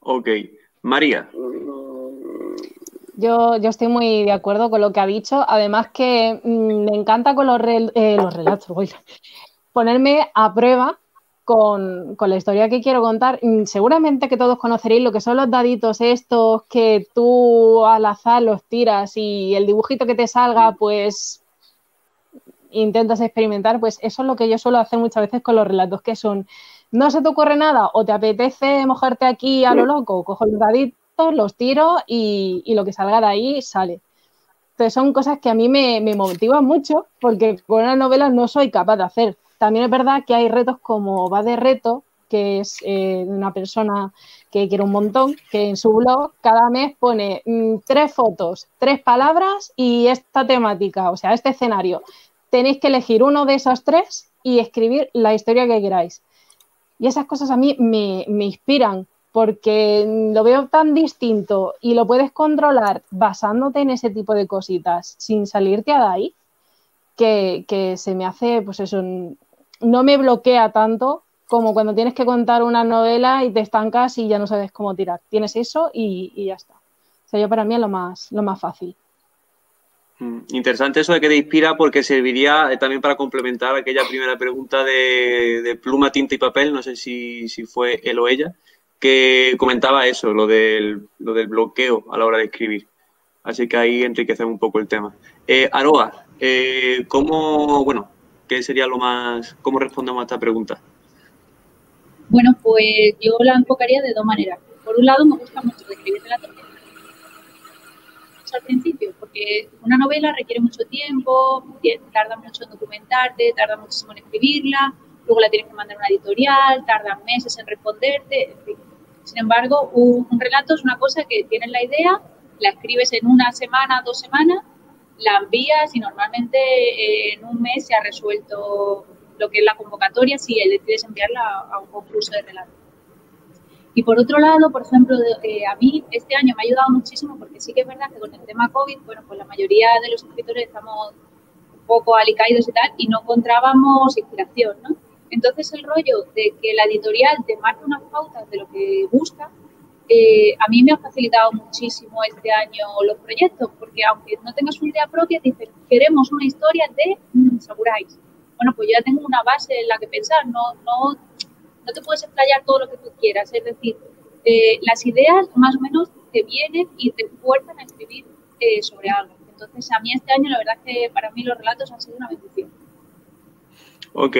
Ok. María. Yo, yo estoy muy de acuerdo con lo que ha dicho. Además que mm, me encanta con los, eh, los relatos, ponerme a prueba con, la historia que quiero contar. Mm, seguramente que todos conoceréis lo que son los daditos estos que tú al azar los tiras y el dibujito que te salga, pues intentas experimentar, pues eso es lo que yo suelo hacer muchas veces con los relatos, que son, no se te ocurre nada o te apetece mojarte aquí a lo loco, cojo los daditos, los tiro y, lo que salga de ahí sale. Entonces son cosas que a mí me, me motivan mucho porque con una novela no soy capaz de hacer. También es verdad que hay retos como Va de Reto, que es eh, una persona que quiere un montón, que en su blog cada mes pone mm, tres fotos, tres palabras y esta temática, o sea, este escenario. Tenéis que elegir uno de esos tres y escribir la historia que queráis. Y esas cosas a mí me, inspiran porque lo veo tan distinto y lo puedes controlar basándote en ese tipo de cositas sin salirte a de ahí, que, que se me hace, pues eso, no me bloquea tanto como cuando tienes que contar una novela y te estancas y ya no sabes cómo tirar. Tienes eso y, ya está. O sea, yo para mí es lo más, lo más fácil. Mm, interesante eso de que te inspira porque serviría eh, también para complementar aquella primera pregunta de, pluma, tinta y papel, no sé si, fue él o ella, que comentaba eso, lo del, lo del bloqueo a la hora de escribir. Así que ahí enriquecemos un poco el tema. Eh, eh, ¿cómo, bueno, ¿Qué sería lo más, cómo respondemos a esta pregunta? Bueno, pues yo la enfocaría de dos maneras. Por un lado, me gusta mucho escribir relatos al principio, porque una novela requiere mucho tiempo, tarda mucho en documentarte, tarda muchísimo en escribirla, luego la tienes que mandar a una editorial, tarda meses en responderte, en fin. Sin embargo, un, un relato es una cosa que tienes la idea, la escribes en una semana, dos semanas la envías y normalmente eh, en un mes se ha resuelto lo que es la convocatoria si decides enviarla a un concurso de relato. Y por otro lado, por ejemplo, eh, a mí este año me ha ayudado muchísimo porque sí que es verdad que con el tema COVID, bueno, pues la mayoría de los escritores estamos un poco alicaídos y tal y no encontrábamos inspiración, ¿no? Entonces el rollo de que la editorial te marque unas pautas de lo que busca eh, a mí me ha facilitado muchísimo este año los proyectos, porque aunque no tengas una idea propia, te dicen, queremos una historia de mm, samuráis. Bueno, pues ya tengo una base en la que pensar, no, no, no te puedes explayar todo lo que tú quieras, es decir, eh, las ideas más o menos te vienen y te fuerzan a escribir eh, sobre algo. Entonces, a mí este año la verdad que para mí los relatos han sido una bendición. Ok.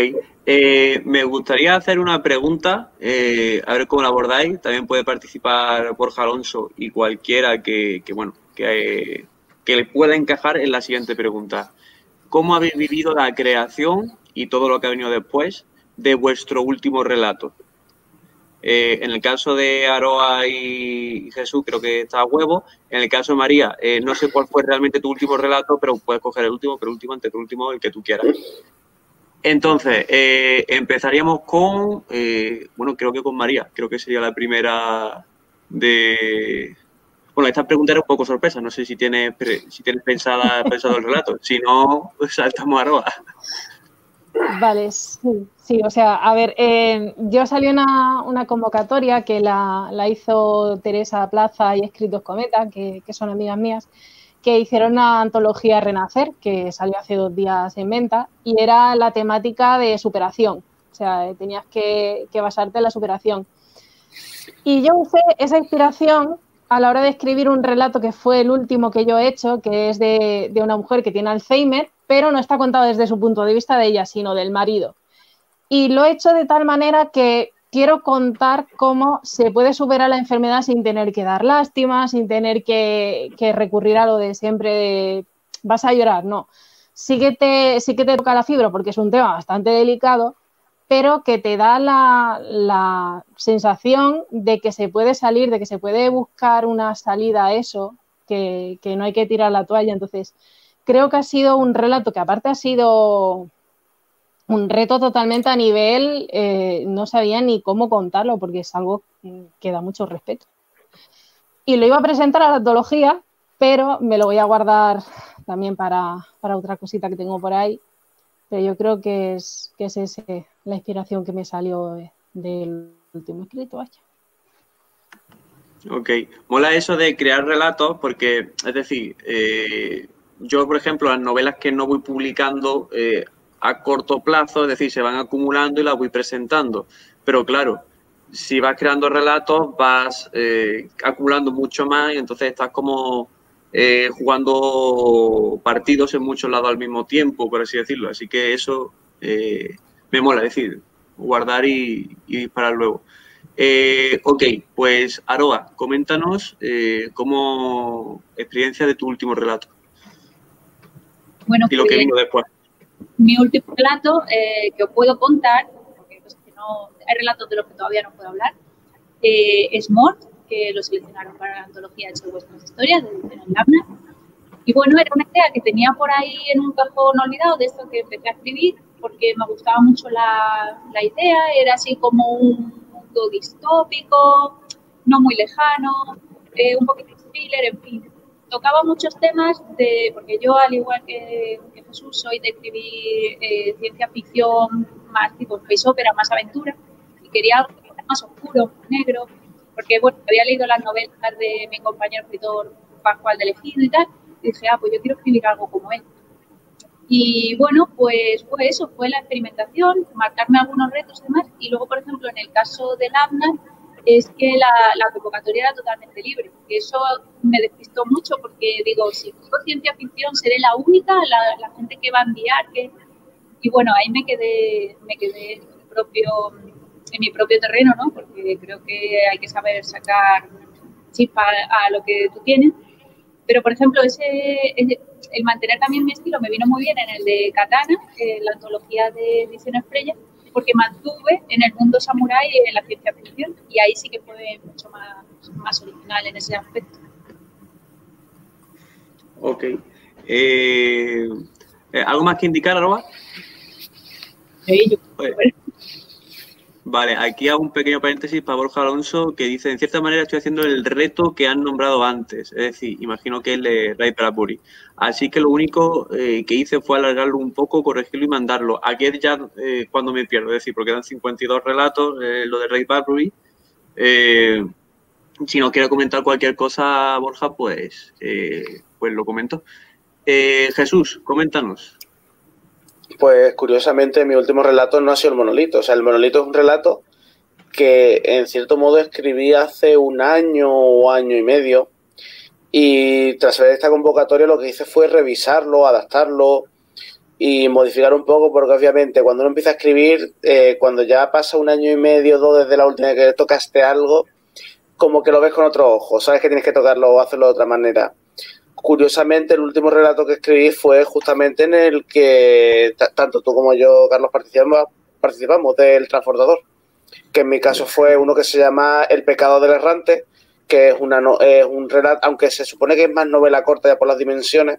Eh, me gustaría hacer una pregunta, eh, a ver cómo la abordáis. También puede participar Borja Alonso y cualquiera que, bueno, que, que, le pueda encajar en la siguiente pregunta. ¿Cómo habéis vivido la creación y todo lo que ha venido después de vuestro último relato? Eh, en el caso de Aroa y Jesús, creo que está a huevo. En el caso de María, no sé cuál fue realmente tu último relato, pero puedes coger el último, pero último, ante el último, el que tú quieras. Entonces, eh, empezaríamos con, eh, bueno, creo que con María, creo que sería la primera de... Bueno, esta pregunta era un poco sorpresa, no sé si tienes, si tienes pensada, pensado el relato, si no, pues saltamos a Roa. Vale, sí, sí, o sea, a ver, eh, yo salió una, una convocatoria que la, hizo Teresa Plaza y Escritos Cometa, que, que son amigas mías, que hicieron una antología Renacer, que salió hace dos días en venta, y era la temática de superación. O sea, tenías que, basarte en la superación. Y yo usé esa inspiración a la hora de escribir un relato que fue el último que yo he hecho, que es de, de, una mujer que tiene Alzheimer, pero no está contado desde su punto de vista de ella, sino del marido. Y lo he hecho de tal manera que quiero contar cómo se puede superar la enfermedad sin tener que dar lástima, sin tener que, recurrir a lo de siempre de vas a llorar, no. Sí que, te, sí que te toca la fibra porque es un tema bastante delicado, pero que te da la, sensación de que se puede salir, de que se puede buscar una salida a eso, que, no hay que tirar la toalla. Entonces, creo que ha sido un relato que aparte ha sido un reto totalmente a nivel, eh, no sabía ni cómo contarlo, porque es algo que da mucho respeto. Y lo iba a presentar a la antología, pero me lo voy a guardar también para, para otra cosita que tengo por ahí. Pero yo creo que es, que es ese, la inspiración que me salió del último escrito. Ok, mola eso de crear relatos porque, es decir, eh, yo, por ejemplo, las novelas que no voy publicando eh, a corto plazo, es decir, se van acumulando y las voy presentando. Pero claro, si vas creando relatos, vas eh, acumulando mucho más y entonces estás como jugando partidos en muchos lados al mismo tiempo, por así decirlo. Así que eso me mola, decir, guardar y, disparar luego. Eh, ok, pues Aroa, coméntanos eh, cómo experiencia de tu último relato. Bueno, y lo que vino después. Mi último relato eh, que os puedo contar, porque pues, no, hay relatos de los que todavía no puedo hablar, es Mort, que lo seleccionaron para la antología de vuestras historias de Edición Y bueno, era una idea que tenía por ahí en un cajón olvidado de esto que empecé a escribir porque me gustaba mucho la, la idea, era así como un mundo distópico, no muy lejano, eh, un poquito thriller, en fin. Tocaba muchos temas de, porque yo al igual que, Jesús soy de escribir eh, ciencia ficción más tipo space opera, más aventura, y quería algo más oscuro, más negro, porque bueno, había leído las novelas de mi compañero escritor Pascual de Elegido y tal, y dije, ah, pues yo quiero escribir algo como él. Y bueno, pues fue eso, fue la experimentación, marcarme algunos retos y demás. Y luego, por ejemplo, en el caso del ABNA, es que la, convocatoria era totalmente libre. Eso me despistó mucho porque digo, si hago ciencia ficción, seré la única, la, gente que va a enviar. Que... Y bueno, ahí me quedé, me quedé en, mi propio, en mi propio terreno, ¿no? Porque creo que hay que saber sacar chispa a, lo que tú tienes. Pero, por ejemplo, ese, el mantener también mi estilo me vino muy bien en el de Katana, la antología de Edición Estrella, porque mantuve en el mundo samurái en la ciencia ficción y ahí sí que fue mucho más, más original en ese aspecto. Ok. Eh, eh, ¿Algo más que indicar, Aroba? Sí, yo, Vale, aquí hago un pequeño paréntesis para Borja Alonso que dice, en cierta manera estoy haciendo el reto que han nombrado antes, es decir, imagino que es el de Ray Bradbury. Así que lo único eh, que hice fue alargarlo un poco, corregirlo y mandarlo. Aquí es ya eh, cuando me pierdo, es decir, porque dan 52 relatos, eh, lo de Ray Bradbury. si no quiere comentar cualquier cosa, Borja, pues, pues lo comento. Jesús, coméntanos. Pues curiosamente mi último relato no ha sido el monolito. O sea, el monolito es un relato que en cierto modo escribí hace un año o año y medio. Y tras ver esta convocatoria lo que hice fue revisarlo, adaptarlo y modificar un poco, porque obviamente cuando uno empieza a escribir, eh, cuando ya pasa un año y medio, dos desde la última vez que tocaste algo, como que lo ves con otro ojo, sabes que tienes que tocarlo o hacerlo de otra manera curiosamente, el último relato que escribí fue justamente en el que tanto tú como yo, Carlos, participamos, participamos del transportador, que en mi caso fue uno que se llama El pecado del errante, que es, una, un relato, aunque se supone que es más novela corta ya por las dimensiones,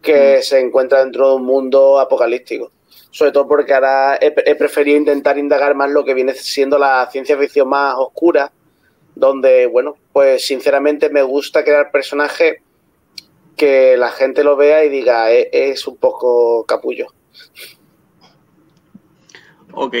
que mm. se encuentra dentro de un mundo apocalíptico. Sobre todo porque ahora he, he preferido intentar indagar más lo que viene siendo la ciencia ficción más oscura, donde, bueno, pues sinceramente me gusta crear personajes que la gente lo vea y diga, e-, es, un poco capullo. Ok,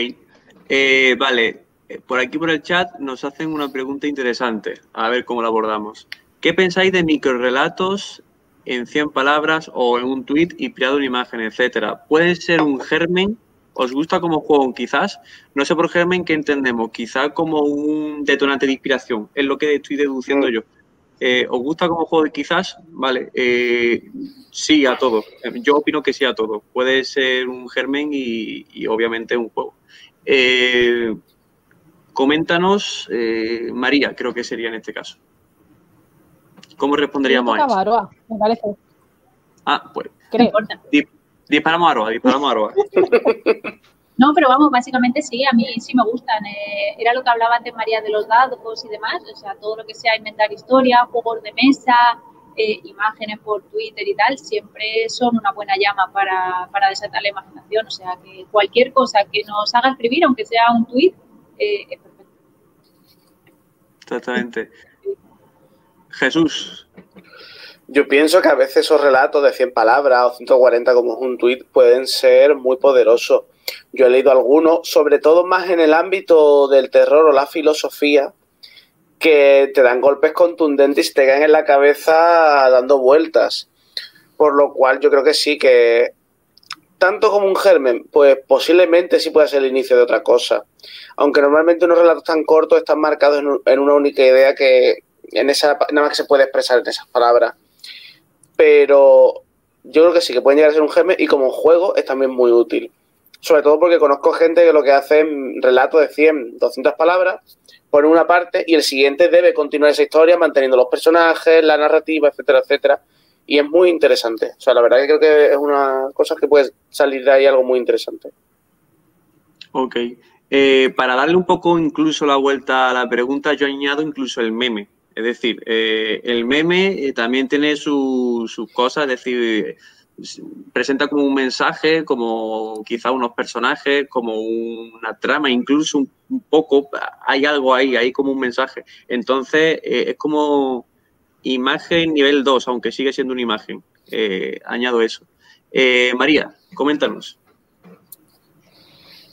eh, vale. Por aquí por el chat nos hacen una pregunta interesante. A ver cómo la abordamos. ¿Qué pensáis de microrelatos en 100 palabras o en un tweet inspirado en imagen, etcétera? ¿Puede ser un germen? ¿Os gusta como juego? Quizás. No sé por germen qué entendemos. Quizá como un detonante de inspiración. Es lo que estoy deduciendo mm. yo. Eh, ¿Os gusta como juego? Quizás, vale, eh, sí a todo. Yo opino que sí a todo. Puede ser un germen y, obviamente un juego. Eh, coméntanos, María, creo que sería en este caso. ¿Cómo responderíamos a eso? me parece. Ah, pues. Disparamos a Aroa, disparamos a Aroa. No, pero vamos, básicamente sí, a mí sí me gustan. Eh, era lo que hablaba antes María de los dados y demás, o sea, todo lo que sea inventar historia, juegos de mesa, eh, imágenes por Twitter y tal, siempre son una buena llama para, para, desatar la imaginación. O sea, que cualquier cosa que nos haga escribir, aunque sea un tweet, eh, es perfecto. Exactamente. Jesús. Yo pienso que a veces esos relatos de 100 palabras o 140 como es un tweet pueden ser muy poderosos. Yo he leído algunos, sobre todo más en el ámbito del terror o la filosofía, que te dan golpes contundentes y te caen en la cabeza dando vueltas. Por lo cual yo creo que sí, que tanto como un germen, pues posiblemente sí pueda ser el inicio de otra cosa. Aunque normalmente unos relatos tan cortos están marcados en, una única idea que en esa nada más que se puede expresar en esas palabras. Pero yo creo que sí que pueden llegar a ser un germen y como juego es también muy útil. Sobre todo porque conozco gente que lo que hace es relatos de 100, 200 palabras por una parte y el siguiente debe continuar esa historia manteniendo los personajes, la narrativa, etcétera, etcétera. Y es muy interesante. O sea, la verdad que creo que es una cosa que puede salir de ahí algo muy interesante. Ok. Eh, para darle un poco incluso la vuelta a la pregunta, yo añado incluso el meme. Es decir, eh, el meme eh, también tiene sus cosas, es decir, presenta como un mensaje, como quizá unos personajes, como una trama, incluso un, poco, hay algo ahí, hay como un mensaje. Entonces, eh, es como imagen nivel 2, aunque sigue siendo una imagen. Eh, añado eso. Eh, María, coméntanos.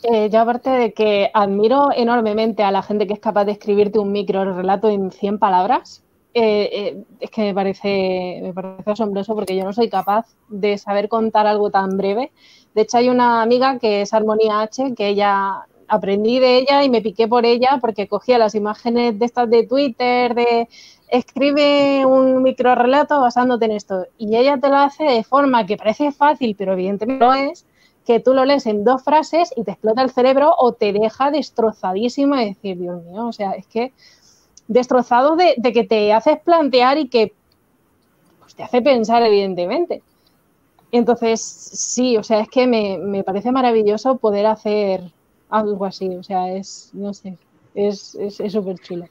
yo aparte de que admiro enormemente a la gente que es capaz de escribirte un micro relato en 100 palabras, eh, eh, es que me parece, me parece asombroso porque yo no soy capaz de saber contar algo tan breve. De hecho, hay una amiga que es Armonía H, que ella aprendí de ella y me piqué por ella porque cogía las imágenes de estas de Twitter, de escribe un micro relato basándote en esto. Y ella te lo hace de forma que parece fácil, pero evidentemente no es, que tú lo lees en dos frases y te explota el cerebro o te deja destrozadísimo y decir, Dios mío, o sea, es que destrozado de, que te haces plantear y que pues, te hace pensar, evidentemente. Entonces, sí, o sea, es que me, parece maravilloso poder hacer algo así, o sea, es, no sé, es súper chulo.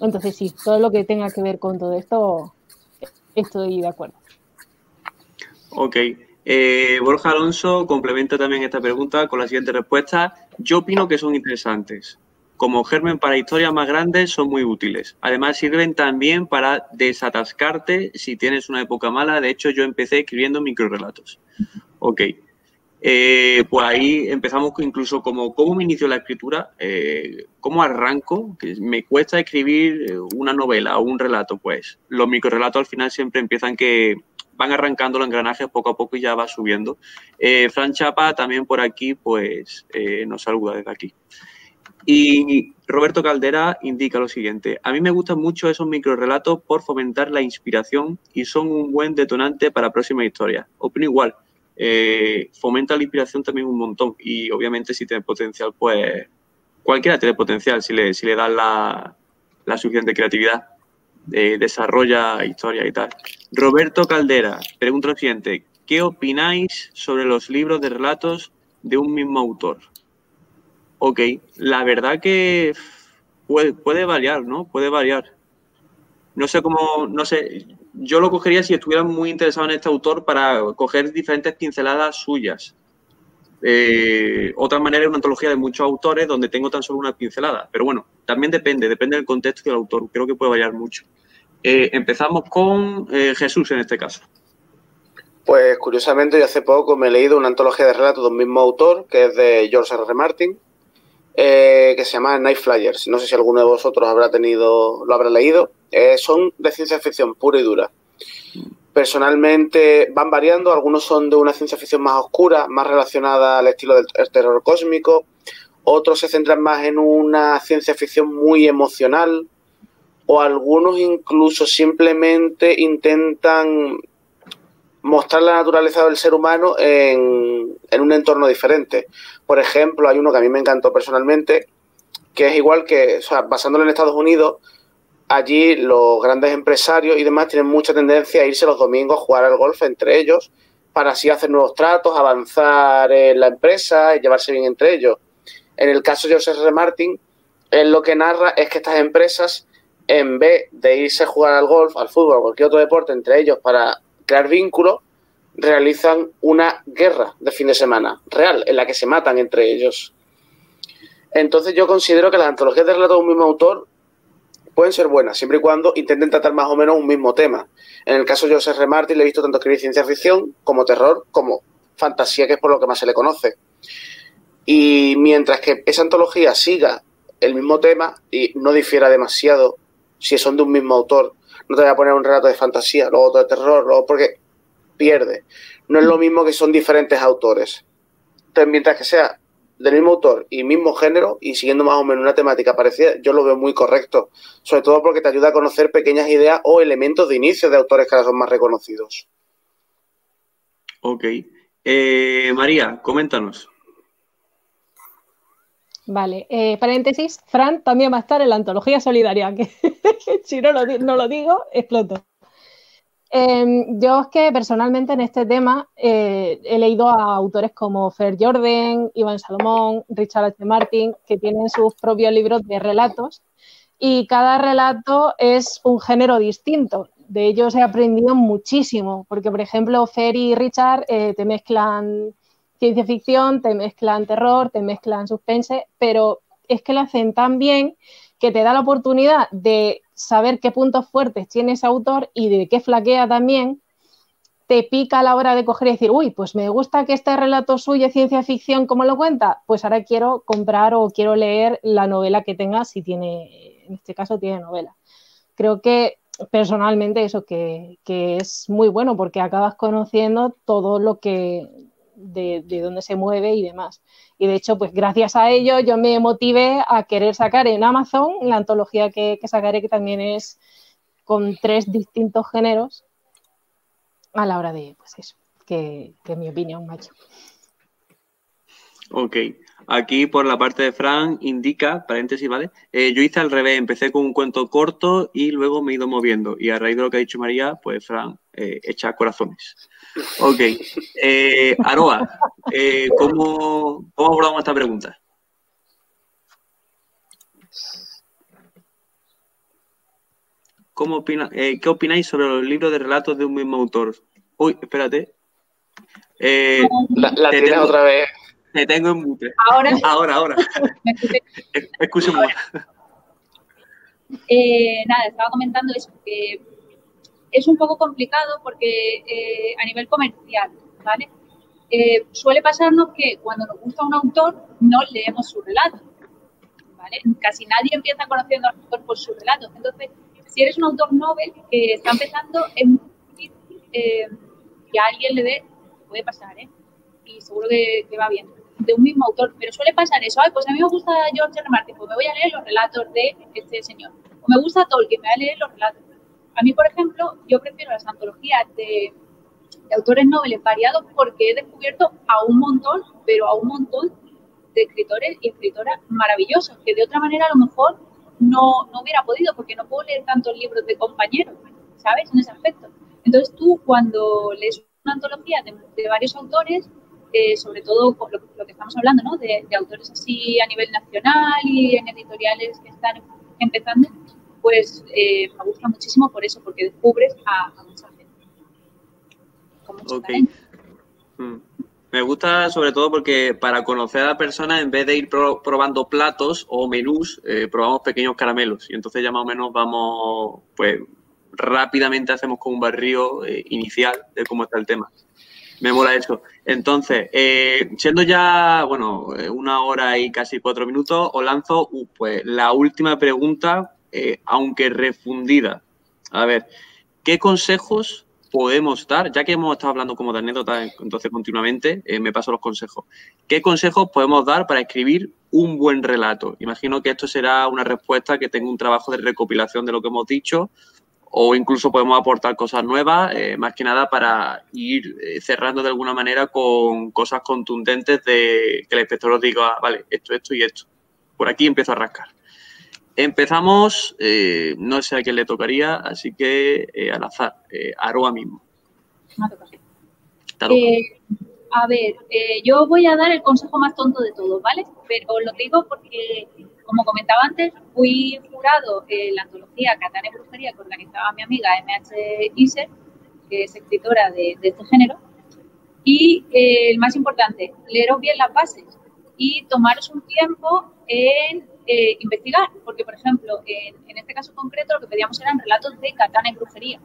Entonces, sí, todo lo que tenga que ver con todo esto, estoy de acuerdo. Ok. Eh, Borja Alonso complementa también esta pregunta con la siguiente respuesta. Yo opino que son interesantes como germen para historias más grandes son muy útiles. Además sirven también para desatascarte si tienes una época mala. De hecho, yo empecé escribiendo microrelatos. Ok. Eh, pues ahí empezamos incluso como cómo me inicio la escritura, eh, cómo arranco, que me cuesta escribir eh, una novela o un relato, pues los microrelatos al final siempre empiezan que van arrancando los engranajes poco a poco y ya va subiendo. Fran Chapa también por aquí, pues nos saluda desde aquí. Y Roberto Caldera indica lo siguiente, a mí me gustan mucho esos microrelatos por fomentar la inspiración y son un buen detonante para próximas historias. Opino igual, eh, fomenta la inspiración también un montón y obviamente si tiene potencial, pues cualquiera tiene potencial si le, si le das la, suficiente creatividad, eh, desarrolla historia y tal. Roberto Caldera pregunta lo siguiente, ¿qué opináis sobre los libros de relatos de un mismo autor? Ok, la verdad que puede, variar, ¿no? Puede variar. No sé cómo, no sé, yo lo cogería si estuviera muy interesado en este autor para coger diferentes pinceladas suyas. Eh, otra manera es una antología de muchos autores donde tengo tan solo una pincelada. Pero bueno, también depende, depende del contexto y del autor. Creo que puede variar mucho. Eh, empezamos con eh, Jesús en este caso. Pues curiosamente yo hace poco me he leído una antología de relatos de un mismo autor, que es de George R. R. Martin, eh, que se llama Night Flyers. No sé si alguno de vosotros habrá tenido, lo habrá leído. Eh, son de ciencia ficción pura y dura. Personalmente van variando, algunos son de una ciencia ficción más oscura, más relacionada al estilo del terror cósmico, otros se centran más en una ciencia ficción muy emocional, o algunos incluso simplemente intentan mostrar la naturaleza del ser humano en, un entorno diferente. Por ejemplo, hay uno que a mí me encantó personalmente, que es igual que, o sea, basándolo en Estados Unidos, allí los grandes empresarios y demás tienen mucha tendencia a irse los domingos a jugar al golf entre ellos para así hacer nuevos tratos, avanzar en la empresa y llevarse bien entre ellos. En el caso de José R. Martin, él lo que narra es que estas empresas, en vez de irse a jugar al golf, al fútbol o cualquier otro deporte entre ellos para crear vínculos, realizan una guerra de fin de semana real, en la que se matan entre ellos. Entonces yo considero que las antologías de relatos de un mismo autor pueden ser buenas, siempre y cuando intenten tratar más o menos un mismo tema. En el caso de José R. Martin le he visto tanto escribir ciencia ficción como terror, como fantasía, que es por lo que más se le conoce. Y mientras que esa antología siga el mismo tema y no difiera demasiado, si son de un mismo autor, no te voy a poner un relato de fantasía, luego otro de terror, luego porque pierde. No es lo mismo que son diferentes autores. Entonces, mientras que sea del mismo autor y mismo género y siguiendo más o menos una temática parecida, yo lo veo muy correcto. Sobre todo porque te ayuda a conocer pequeñas ideas o elementos de inicio de autores que ahora son más reconocidos. Ok. Eh, María, coméntanos. Vale, eh, paréntesis, Fran también va a estar en la antología solidaria, que si no lo, digo, exploto. Em, yo es que personalmente en este tema eh, he leído a autores como Fer Jordan, Iván Salomón, Richard H. Martin, que tienen sus propios libros de relatos y cada relato es un género distinto. De ellos he aprendido muchísimo, porque por ejemplo Fer y Richard eh, te mezclan ciencia ficción, te mezclan terror, te mezclan suspense, pero es que lo hacen tan bien que te da la oportunidad de saber qué puntos fuertes tiene ese autor y de qué flaquea también, te pica a la hora de coger y decir, uy, pues me gusta que este relato suyo es ciencia ficción como lo cuenta, pues ahora quiero comprar o quiero leer la novela que tenga, si tiene, en este caso tiene novela. Creo que personalmente eso que, que es muy bueno porque acabas conociendo todo lo que de, de dónde se mueve y demás. Y de hecho, pues gracias a ello yo me motivé a querer sacar en Amazon la antología que, sacaré, que también es con tres distintos géneros a la hora de, pues eso, que, que mi opinión, macho. Ok, aquí por la parte de Fran indica, paréntesis, ¿vale? Eh, yo hice al revés, empecé con un cuento corto y luego me he ido moviendo. Y a raíz de lo que ha dicho María, pues Fran eh, echa corazones. Ok. Eh, Aroa, eh, ¿cómo, ¿cómo abordamos esta pregunta? ¿Cómo opina, eh, ¿Qué opináis sobre los libros de relatos de un mismo autor? Uy, espérate. Eh, la, la tienes otra vez. Te tengo en mute. Ahora. Ahora, ahora. Escúchame. Eh, nada, estaba comentando eso, que es un poco complicado porque eh, a nivel comercial, ¿vale? Eh, suele pasarnos que cuando nos gusta un autor no leemos su relato, ¿vale? Casi nadie empieza conociendo al autor por su relato. Entonces, si eres un autor novel que está empezando, es muy difícil eh, que a alguien le dé, puede pasar, ¿eh? Y seguro que, va bien, de un mismo autor. Pero suele pasar eso, Ay, pues a mí me gusta George R. Martin, pues me voy a leer los relatos de este señor. O me gusta Tolkien, me voy a leer los relatos. A mí, por ejemplo, yo prefiero las antologías de, autores noveles variados porque he descubierto a un montón, pero a un montón de escritores y escritoras maravillosos, que de otra manera a lo mejor no, no hubiera podido, porque no puedo leer tantos libros de compañeros, ¿sabes? En ese aspecto. Entonces tú cuando lees una antología de, varios autores, eh, sobre todo por lo, que estamos hablando, ¿no? De, autores así a nivel nacional y en editoriales que están empezando, pues eh, me gusta muchísimo por eso, porque descubres a, a mucha gente. okay. Mm. Me gusta sobre todo porque para conocer a la persona, en vez de ir pro probando platos o menús, eh, probamos pequeños caramelos. Y entonces ya más o menos vamos, pues rápidamente hacemos como un barrio eh, inicial de cómo está el tema. Me mola eso. Entonces, eh, siendo ya, bueno, una hora y casi cuatro minutos, os lanzo uh, pues la última pregunta eh, aunque refundida. A ver, ¿qué consejos podemos dar? Ya que hemos estado hablando como de anécdotas, entonces continuamente eh, me paso los consejos. ¿Qué consejos podemos dar para escribir un buen relato? Imagino que esto será una respuesta que tenga un trabajo de recopilación de lo que hemos dicho o incluso podemos aportar cosas nuevas, eh, más que nada para ir eh, cerrando de alguna manera con cosas contundentes de que el inspector os diga, ah, vale, esto, esto y esto. Por aquí empiezo a rascar. Empezamos, eh, no sé a quién le tocaría, así que eh, al azar, eh, Aroa mismo. Eh, a ver, yo voy a dar el consejo más tonto de todos, ¿vale? Pero lo digo porque, como comentaba antes, fui jurado en la antología Catán y Brujería que organizaba mi amiga MH Iser, que es escritora de, este género. Y el más importante, leeros bien las bases y tomaros un tiempo en eh, investigar, porque, por ejemplo, en, este caso concreto lo que pedíamos eran relatos de katana y brujería.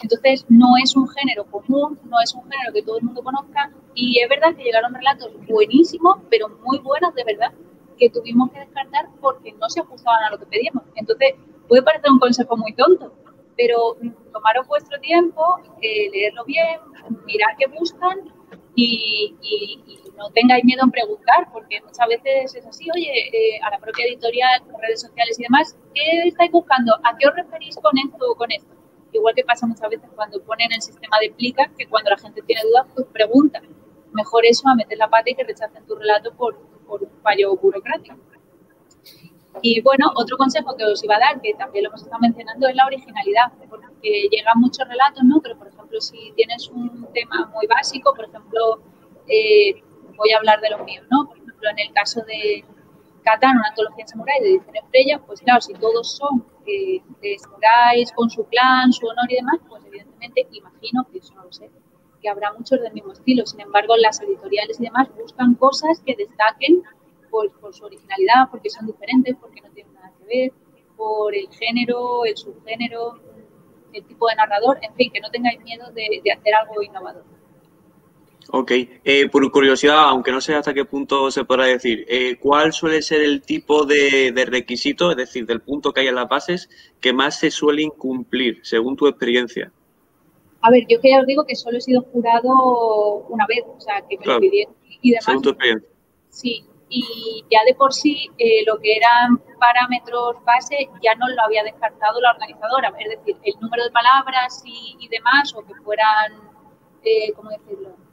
Entonces, no es un género común, no es un género que todo el mundo conozca y es verdad que llegaron relatos buenísimos, pero muy buenos de verdad, que tuvimos que descartar porque no se ajustaban a lo que pedíamos. Entonces, puede parecer un consejo muy tonto, pero tomaros vuestro tiempo, eh, leerlo bien, mirar qué buscan y, no tengáis miedo en preguntar, porque muchas veces es así, oye, eh, a la propia editorial, redes sociales y demás, ¿qué estáis buscando? ¿A qué os referís con esto o con esto? Igual que pasa muchas veces cuando ponen el sistema de plica, que cuando la gente tiene dudas, pues pregunta. Mejor eso a meter la pata y que rechacen tu relato por, por un fallo burocrático. Y bueno, otro consejo que os iba a dar, que también lo hemos estado mencionando, es la originalidad, porque llegan muchos relatos, ¿no? Pero, por ejemplo, si tienes un tema muy básico, por ejemplo, eh, voy a hablar de los míos, ¿no? Por ejemplo, en el caso de Katan, una antología samurai de edición estrella, pues claro, si todos son eh, de samuráis con su clan, su honor y demás, pues evidentemente imagino que eso no lo sé, que habrá muchos del mismo estilo. Sin embargo, las editoriales y demás buscan cosas que destaquen por, su originalidad, porque son diferentes, porque no tienen nada que ver, por el género, el subgénero, el tipo de narrador, en fin, que no tengáis miedo de, hacer algo innovador. Ok, eh, por curiosidad, aunque no sé hasta qué punto se podrá decir, eh, ¿cuál suele ser el tipo de, de, requisito, es decir, del punto que hay en las bases, que más se suele incumplir, según tu experiencia? A ver, yo que ya os digo que solo he sido jurado una vez, o sea, que me lo pidieron y demás. Según tu experiencia. Sí, y ya de por sí eh, lo que eran parámetros base ya no lo había descartado la organizadora, es decir, el número de palabras y, demás, o que fueran, eh, ¿cómo decirlo?,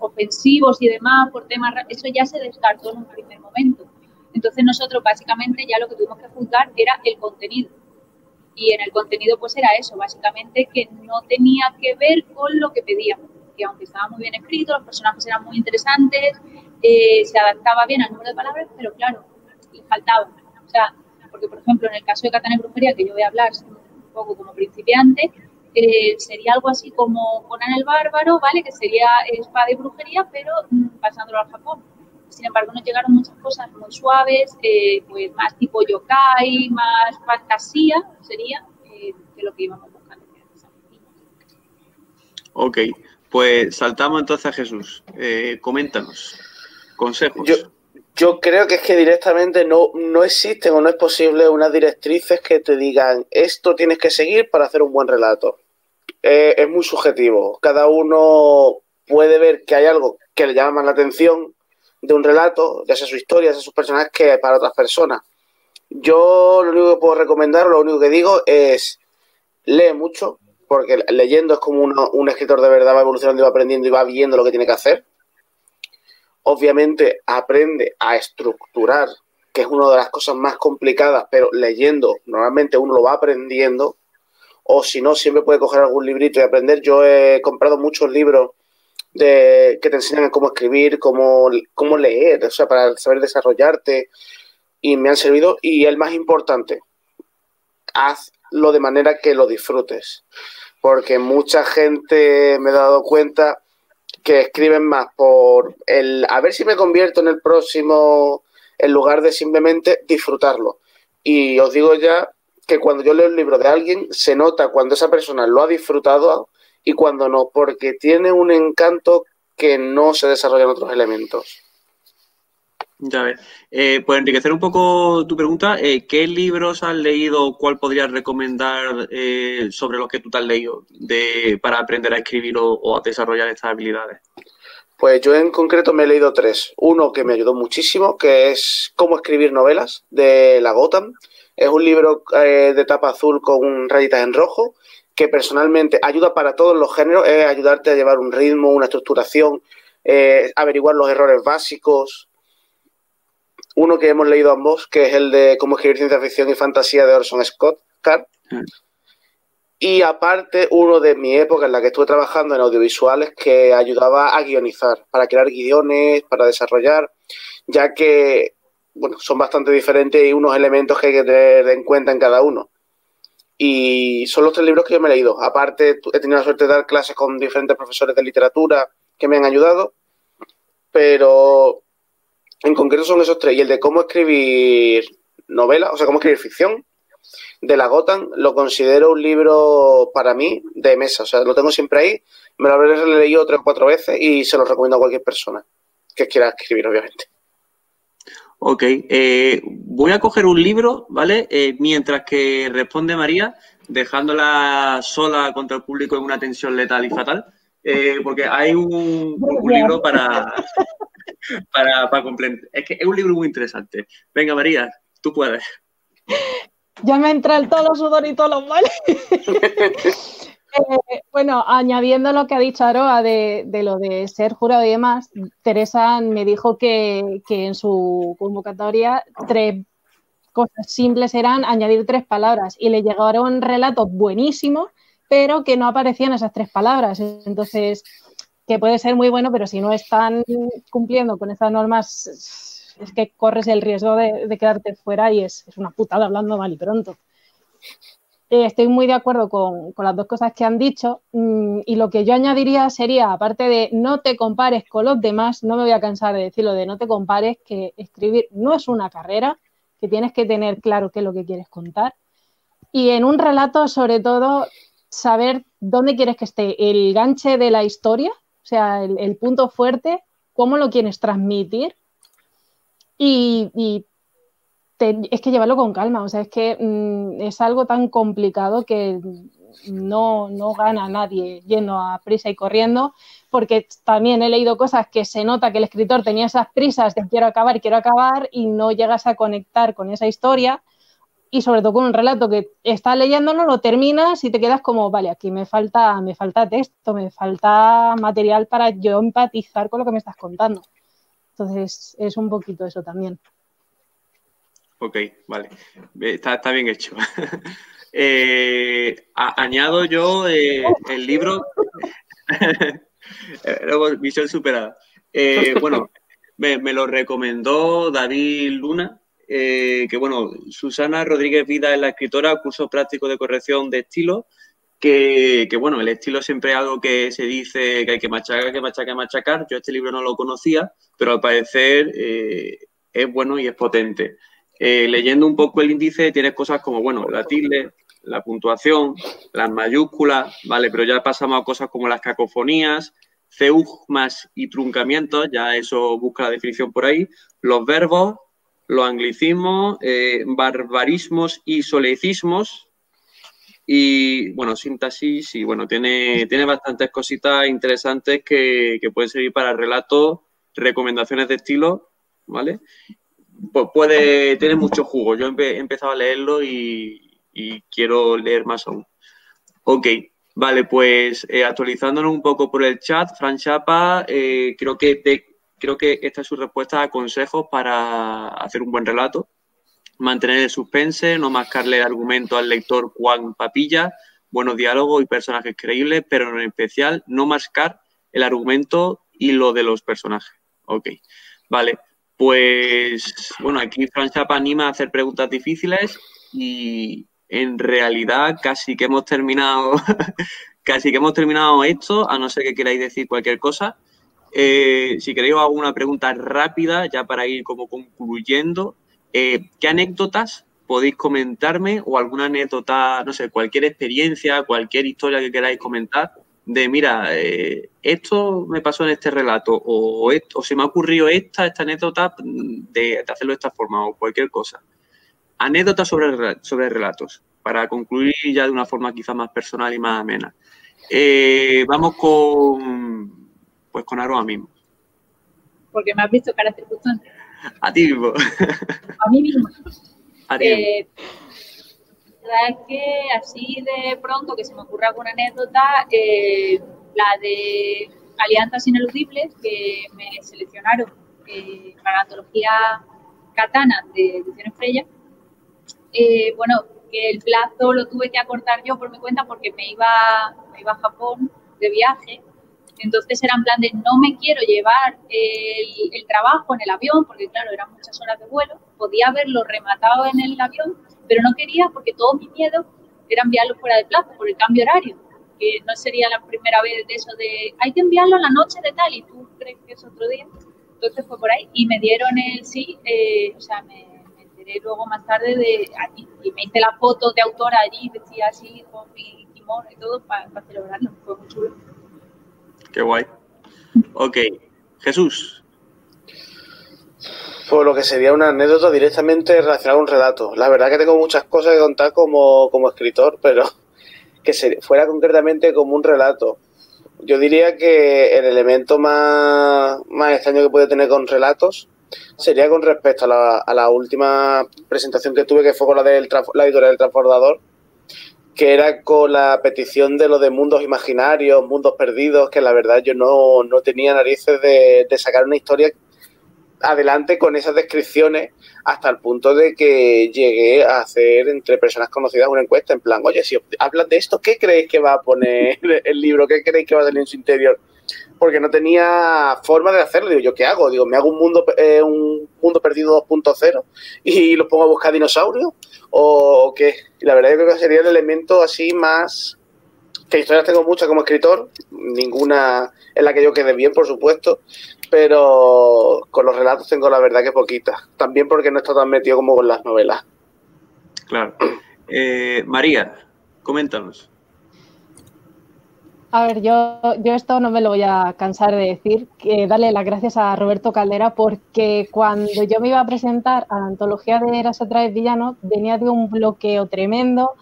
ofensivos y demás por temas, eso ya se descartó en un primer momento. Entonces nosotros básicamente ya lo que tuvimos que juzgar era el contenido. Y en el contenido pues era eso, básicamente que no tenía que ver con lo que pedíamos, que aunque estaba muy bien escrito, los personajes eran muy interesantes, eh, se adaptaba bien al número de palabras, pero claro, le faltaba. O sea, porque por ejemplo en el caso de Catán y Brujería, que yo voy a hablar un poco como principiante, eh, sería algo así como Conan el Bárbaro, ¿vale? Que sería espada y brujería, pero mm, pasándolo al Japón. Sin embargo, nos llegaron muchas cosas muy suaves, eh, pues más tipo yokai, más fantasía, sería de lo que íbamos buscando. Ok, pues saltamos entonces a Jesús. coméntanos consejos. Yo, yo creo que es que directamente no, no existen o no es posible unas directrices que te digan esto tienes que seguir para hacer un buen relato. Eh, es muy subjetivo. Cada uno puede ver que hay algo que le llama más la atención de un relato, ya sea su historia, ya sea sus personajes, que para otras personas. Yo lo único que puedo recomendar, lo único que digo es lee mucho, porque leyendo es como un escritor de verdad va evolucionando y va aprendiendo y va viendo lo que tiene que hacer obviamente aprende a estructurar, que es una de las cosas más complicadas, pero leyendo normalmente uno lo va aprendiendo, o si no, siempre puede coger algún librito y aprender. Yo he comprado muchos libros de, que te enseñan cómo escribir, cómo, cómo leer, o sea, para saber desarrollarte, y me han servido. Y el más importante, hazlo de manera que lo disfrutes, porque mucha gente me he dado cuenta que escriben más por el a ver si me convierto en el próximo en lugar de simplemente disfrutarlo. Y os digo ya que cuando yo leo el libro de alguien se nota cuando esa persona lo ha disfrutado y cuando no, porque tiene un encanto que no se desarrolla en otros elementos. Ya ves. Eh, pues enriquecer un poco tu pregunta, eh, ¿qué libros has leído? ¿Cuál podrías recomendar eh, sobre los que tú te has leído de, para aprender a escribir o, a desarrollar estas habilidades? Pues yo en concreto me he leído tres. Uno que me ayudó muchísimo, que es Cómo escribir novelas, de la Gotham. Es un libro de tapa azul con rayitas en rojo, que personalmente ayuda para todos los géneros, es ayudarte a llevar un ritmo, una estructuración, averiguar los errores básicos, uno que hemos leído ambos, que es el de Cómo escribir ciencia ficción y fantasía de Orson Scott Card. Mm. Y aparte, uno de mi época en la que estuve trabajando en audiovisuales que ayudaba a guionizar, para crear guiones, para desarrollar, ya que bueno, son bastante diferentes y unos elementos que hay que tener en cuenta en cada uno. Y son los tres libros que yo me he leído. Aparte, he tenido la suerte de dar clases con diferentes profesores de literatura que me han ayudado, pero en concreto son esos tres. Y el de cómo escribir novela, o sea, cómo escribir ficción, de la Gotham, lo considero un libro para mí de mesa. O sea, lo tengo siempre ahí, me lo habré leído tres o cuatro veces y se lo recomiendo a cualquier persona que quiera escribir, obviamente. Ok, eh, voy a coger un libro, ¿vale? Eh, mientras que responde María, dejándola sola contra el público en una tensión letal y fatal, eh, porque hay un, un libro para, para, para. Es que es un libro muy interesante. Venga, María, tú puedes. Ya me entra el todo sudor y todos los males. Eh, bueno, añadiendo lo que ha dicho Aroa de, lo de ser jurado y demás, Teresa me dijo que, en su convocatoria tres cosas simples eran añadir tres palabras y le llegaron relatos buenísimos, pero que no aparecían esas tres palabras. Entonces, que puede ser muy bueno, pero si no están cumpliendo con esas normas, es que corres el riesgo de, quedarte fuera y es, es, una putada hablando mal y pronto. Eh, estoy muy de acuerdo con, las dos cosas que han dicho mm, y lo que yo añadiría sería, aparte de no te compares con los demás, no me voy a cansar de decirlo de no te compares, que escribir no es una carrera, que tienes que tener claro qué es lo que quieres contar. Y en un relato, sobre todo, saber dónde quieres que esté el ganche de la historia, sea, el, punto fuerte, cómo lo quieres transmitir y es que llevarlo con calma, o sea, es que mm, es algo tan complicado que no, no gana nadie yendo a prisa y corriendo, porque también he leído cosas que se nota que el escritor tenía esas prisas de quiero acabar, quiero acabar, y no llegas a conectar con esa historia, y sobre todo con un relato que estás leyéndolo, lo terminas y te quedas como, vale, aquí me falta, me falta texto, me falta material para yo empatizar con lo que me estás contando. Entonces, es un poquito eso también. Ok, vale. Está, bien hecho. Eh, añado yo eh, el libro. Visión superada. Eh, bueno, me, lo recomendó David Luna, que bueno, Susana Rodríguez Vida es la escritora, curso práctico de corrección de estilo, que, que, bueno, el estilo siempre es algo que se dice que hay que machacar, que machacar, machacar. Yo este libro no lo conocía, pero al parecer es bueno y es potente. Eh, leyendo un poco el índice tienes cosas como, bueno, la tilde, la puntuación, las mayúsculas, ¿vale? Pero ya pasamos a cosas como las cacofonías, ceugmas y truncamientos, ya eso busca la definición por ahí, los verbos, los anglicismos, eh, barbarismos y solecismos, y bueno, síntesis y bueno, tiene, tiene bastantes cositas interesantes que, que pueden servir para relatos, recomendaciones de estilo, ¿vale? pues puede tener mucho jugo. Yo he empezado a leerlo y, quiero leer más aún. Ok, vale, pues eh, actualizándonos un poco por el chat, Fran Chapa, eh, creo, que creo que esta es su respuesta a consejos para hacer un buen relato. Mantener el suspense, no mascarle el argumento al lector Juan Papilla, buenos diálogos y personajes creíbles, pero en especial no mascar el argumento y lo de los personajes. Ok, vale. Pues bueno, aquí Fran Chapa anima a hacer preguntas difíciles y en realidad casi que hemos terminado, casi que hemos terminado esto, a no ser que queráis decir cualquier cosa. Eh, si queréis alguna pregunta rápida, ya para ir como concluyendo, eh, ¿qué anécdotas podéis comentarme o alguna anécdota, no sé, cualquier experiencia, cualquier historia que queráis comentar de, mira, eh, esto me pasó en este relato o, esto, se me ha ocurrido esta, esta anécdota de, hacerlo de esta forma o cualquier cosa. Anécdotas sobre, sobre relatos, para concluir ya de una forma quizá más personal y más amena. Vamos con, pues con Aroa mismo. Porque me has visto cara circunstancia. A ti mismo. A mí mismo. A ti. Eh, verdad es que así de pronto que se me ocurra alguna anécdota, eh, la de Alianzas Ineludibles, que me seleccionaron para la antología Katana de Ediciones Freya. Eh, bueno, que el plazo lo tuve que acortar yo por mi cuenta porque me iba, me iba a Japón de viaje. Entonces era en plan de no me quiero llevar el, trabajo en el avión, porque claro, eran muchas horas de vuelo, podía haberlo rematado en el avión, pero no quería porque todo mi miedo era enviarlo fuera de plazo por el cambio horario, que no sería la primera vez de eso de hay que enviarlo la noche de tal y tú crees que es otro día. Entonces fue por ahí y me dieron el sí, eh, o sea, me, enteré luego más tarde de y me hice la foto de autora allí, decía así con mi kimono y todo para, celebrarlo, fue muy chulo. Qué guay. Ok, Jesús. Pues lo que sería una anécdota directamente relacionada con un relato. La verdad que tengo muchas cosas que contar como, como escritor, pero que se, fuera concretamente como un relato. Yo diría que el elemento más, más extraño que puede tener con relatos sería con respecto a la, a la última presentación que tuve, que fue con la del la editorial del Transbordador, que era con la petición de lo de mundos imaginarios, mundos perdidos, que la verdad yo no, no tenía narices de, sacar una historia adelante con esas descripciones hasta el punto de que llegué a hacer entre personas conocidas una encuesta en plan, oye, si hablas de esto, ¿qué creéis que va a poner el libro? ¿Qué creéis que va a tener en su interior? Porque no tenía forma de hacerlo. Digo, ¿yo qué hago? Digo, ¿me hago un mundo, eh, un mundo perdido 2.0 y los pongo a buscar dinosaurios? ¿O qué? Y la verdad yo creo que sería el elemento así más... Que historias tengo muchas como escritor, ninguna en la que yo quede bien, por supuesto, pero con los relatos tengo la verdad que poquita. También porque no está tan metido como con las novelas. Claro. Eh, María, coméntanos. A ver, yo, yo esto no me lo voy a cansar de decir, que darle las gracias a Roberto Caldera porque cuando yo me iba a presentar a la antología de Eras otra vez villano, venía de un bloqueo tremendo,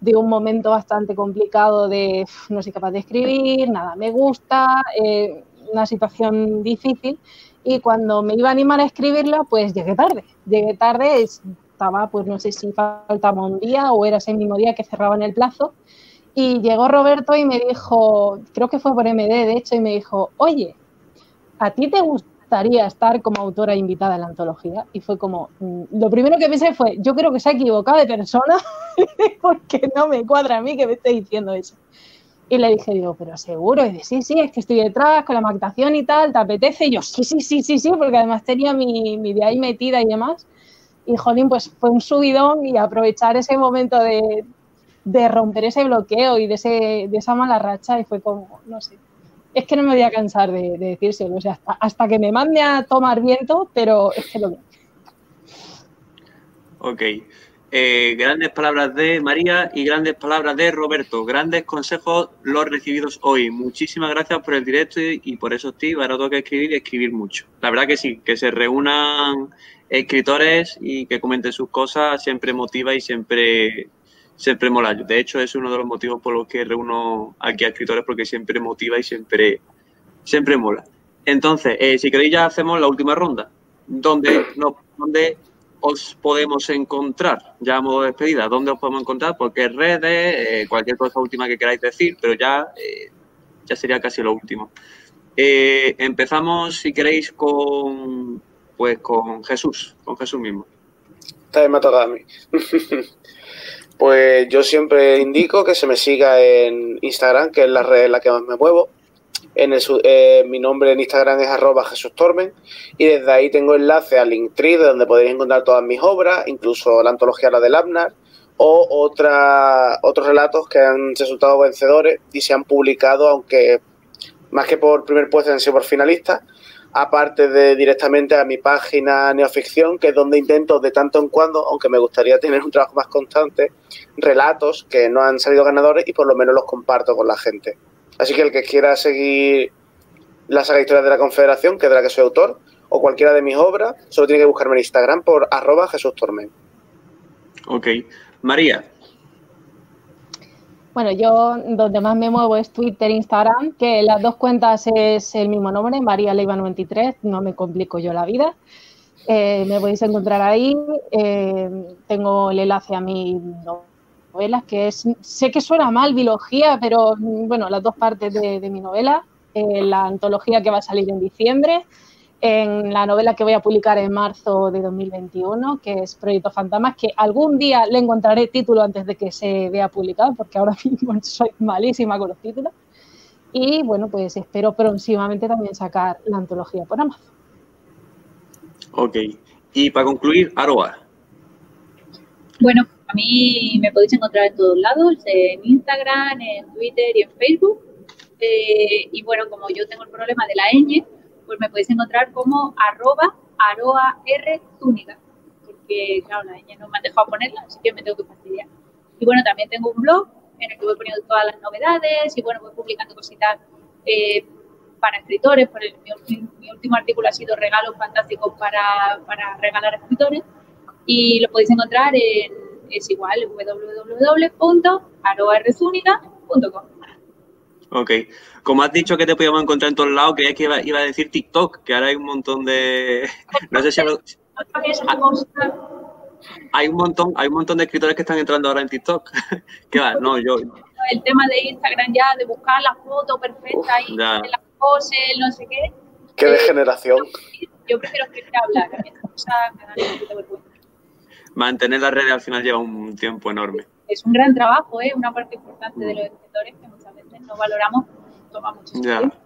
de un momento bastante complicado de no soy capaz de escribir, nada me gusta, eh, una situación difícil y cuando me iba a animar a escribirla, pues llegué tarde. Llegué tarde, estaba, pues no sé si faltaba un día o era ese mismo día que cerraban el plazo. Y llegó Roberto y me dijo, creo que fue por MD de hecho, y me dijo, oye, ¿a ti te gustaría estar como autora invitada en la antología? Y fue como, mm, lo primero que pensé fue, yo creo que se ha equivocado de persona porque no me cuadra a mí que me esté diciendo eso. Y le dije, digo, pero seguro. Y dice, sí, sí, es que estoy detrás con la maquetación y tal, ¿te apetece? Y yo, sí, sí, sí, sí, sí, porque además tenía mi, mi de ahí metida y demás. Y jolín, pues fue un subidón y aprovechar ese momento de, de romper ese bloqueo y de, ese, de esa mala racha y fue como, no sé. Es que no me voy a cansar de, de decírselo, o sea, hasta, hasta, que me mande a tomar viento, pero es que lo veo. Ok. Eh, grandes palabras de María y grandes palabras de Roberto. Grandes consejos los recibidos hoy. Muchísimas gracias por el directo y, y por esos tips. Ahora tengo que escribir y escribir mucho. La verdad que sí, que se reúnan escritores y que comenten sus cosas siempre motiva y siempre, siempre mola. De hecho, es uno de los motivos por los que reúno aquí a escritores porque siempre motiva y siempre, siempre mola. Entonces, eh, si queréis ya hacemos la última ronda. ¿Dónde, no, os podemos encontrar? Ya a modo de despedida, ¿dónde os podemos encontrar? Porque redes, eh, cualquier cosa última que queráis decir, pero ya, eh, ya sería casi lo último. Empezamos, si queréis, con pues con Jesús, con Jesús mismo. Esta me ha tocado a mí. pues yo siempre indico que se me siga en Instagram, que es la red en la que más me muevo. En el, eh, mi nombre en Instagram es arroba Jesús Tormen y desde ahí tengo enlace al Linktree donde podéis encontrar todas mis obras, incluso la antología La del Abnar o otra, otros relatos que han resultado vencedores y se han publicado, aunque más que por primer puesto han sido por finalistas, aparte de directamente a mi página Neoficción, que es donde intento de tanto en cuando, aunque me gustaría tener un trabajo más constante, relatos que no han salido ganadores y por lo menos los comparto con la gente. Así que el que quiera seguir la saga Historia de la Confederación, que es de la que soy autor, o cualquiera de mis obras, solo tiene que buscarme en Instagram por arroba Jesús. Ok. María. Bueno, yo donde más me muevo es Twitter Instagram, que las dos cuentas es el mismo nombre, María Leiva 93, no me complico yo la vida. Eh, me podéis encontrar ahí. Eh, tengo el enlace a mi novelas, que es, sé que suena mal, biología, pero bueno, las dos partes de, de mi novela, eh, la antología que va a salir en diciembre, en la novela que voy a publicar en marzo de 2021, que es Proyecto Fantasmas, que algún día le encontraré título antes de que se vea publicado, porque ahora mismo soy malísima con los títulos. Y bueno, pues espero próximamente también sacar la antología por Amazon. Ok. Y para concluir, Aroa. Bueno, a mí me podéis encontrar en todos lados, en Instagram, en Twitter y en Facebook. Eh, y bueno, como yo tengo el problema de la ñ, pues me podéis encontrar como arroba aroa r porque claro, la ñ no me han dejado ponerla, así que me tengo que fastidiar. Y bueno, también tengo un blog en el que voy poniendo todas las novedades y bueno, voy publicando cositas eh, para escritores. Por mi, último artículo ha sido regalos fantásticos para, para regalar a escritores y lo podéis encontrar en, es igual. Ok. Como has dicho que te podíamos encontrar en todos lados, creía que iba, iba, a decir TikTok, que ahora hay un montón de... No sé si... Hay un montón, hay un montón de escritores que están entrando ahora en TikTok. ¿Qué va? No, yo. El tema de Instagram ya, de buscar la foto perfecta y las poses, no sé qué. Qué degeneración. Yo prefiero escribir hablar, Mantener las redes al final lleva un tiempo enorme. Es un gran trabajo, ¿eh? una parte importante de los escritores que veces no valoramos, toma mucho tiempo.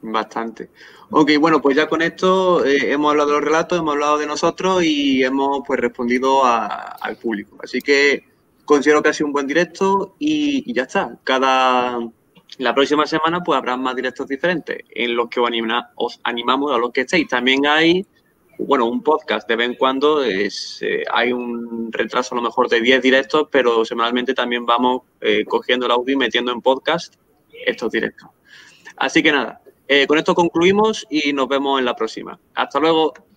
Bastante. Ok, bueno, pues ya con esto eh, hemos hablado de los relatos, hemos hablado de nosotros y hemos pues respondido al público. Así que considero que ha sido un buen directo y, ya está. Cada la próxima semana pues habrá más directos diferentes en los que os, animamos a los que estéis. También hay, bueno, un podcast de vez en cuando. Es, eh, hay un retraso a lo mejor de 10 directos, pero semanalmente también vamos eh, cogiendo el audio y metiendo en podcast estos directos. Así que nada, eh, con esto concluimos y nos vemos en la próxima. Hasta luego.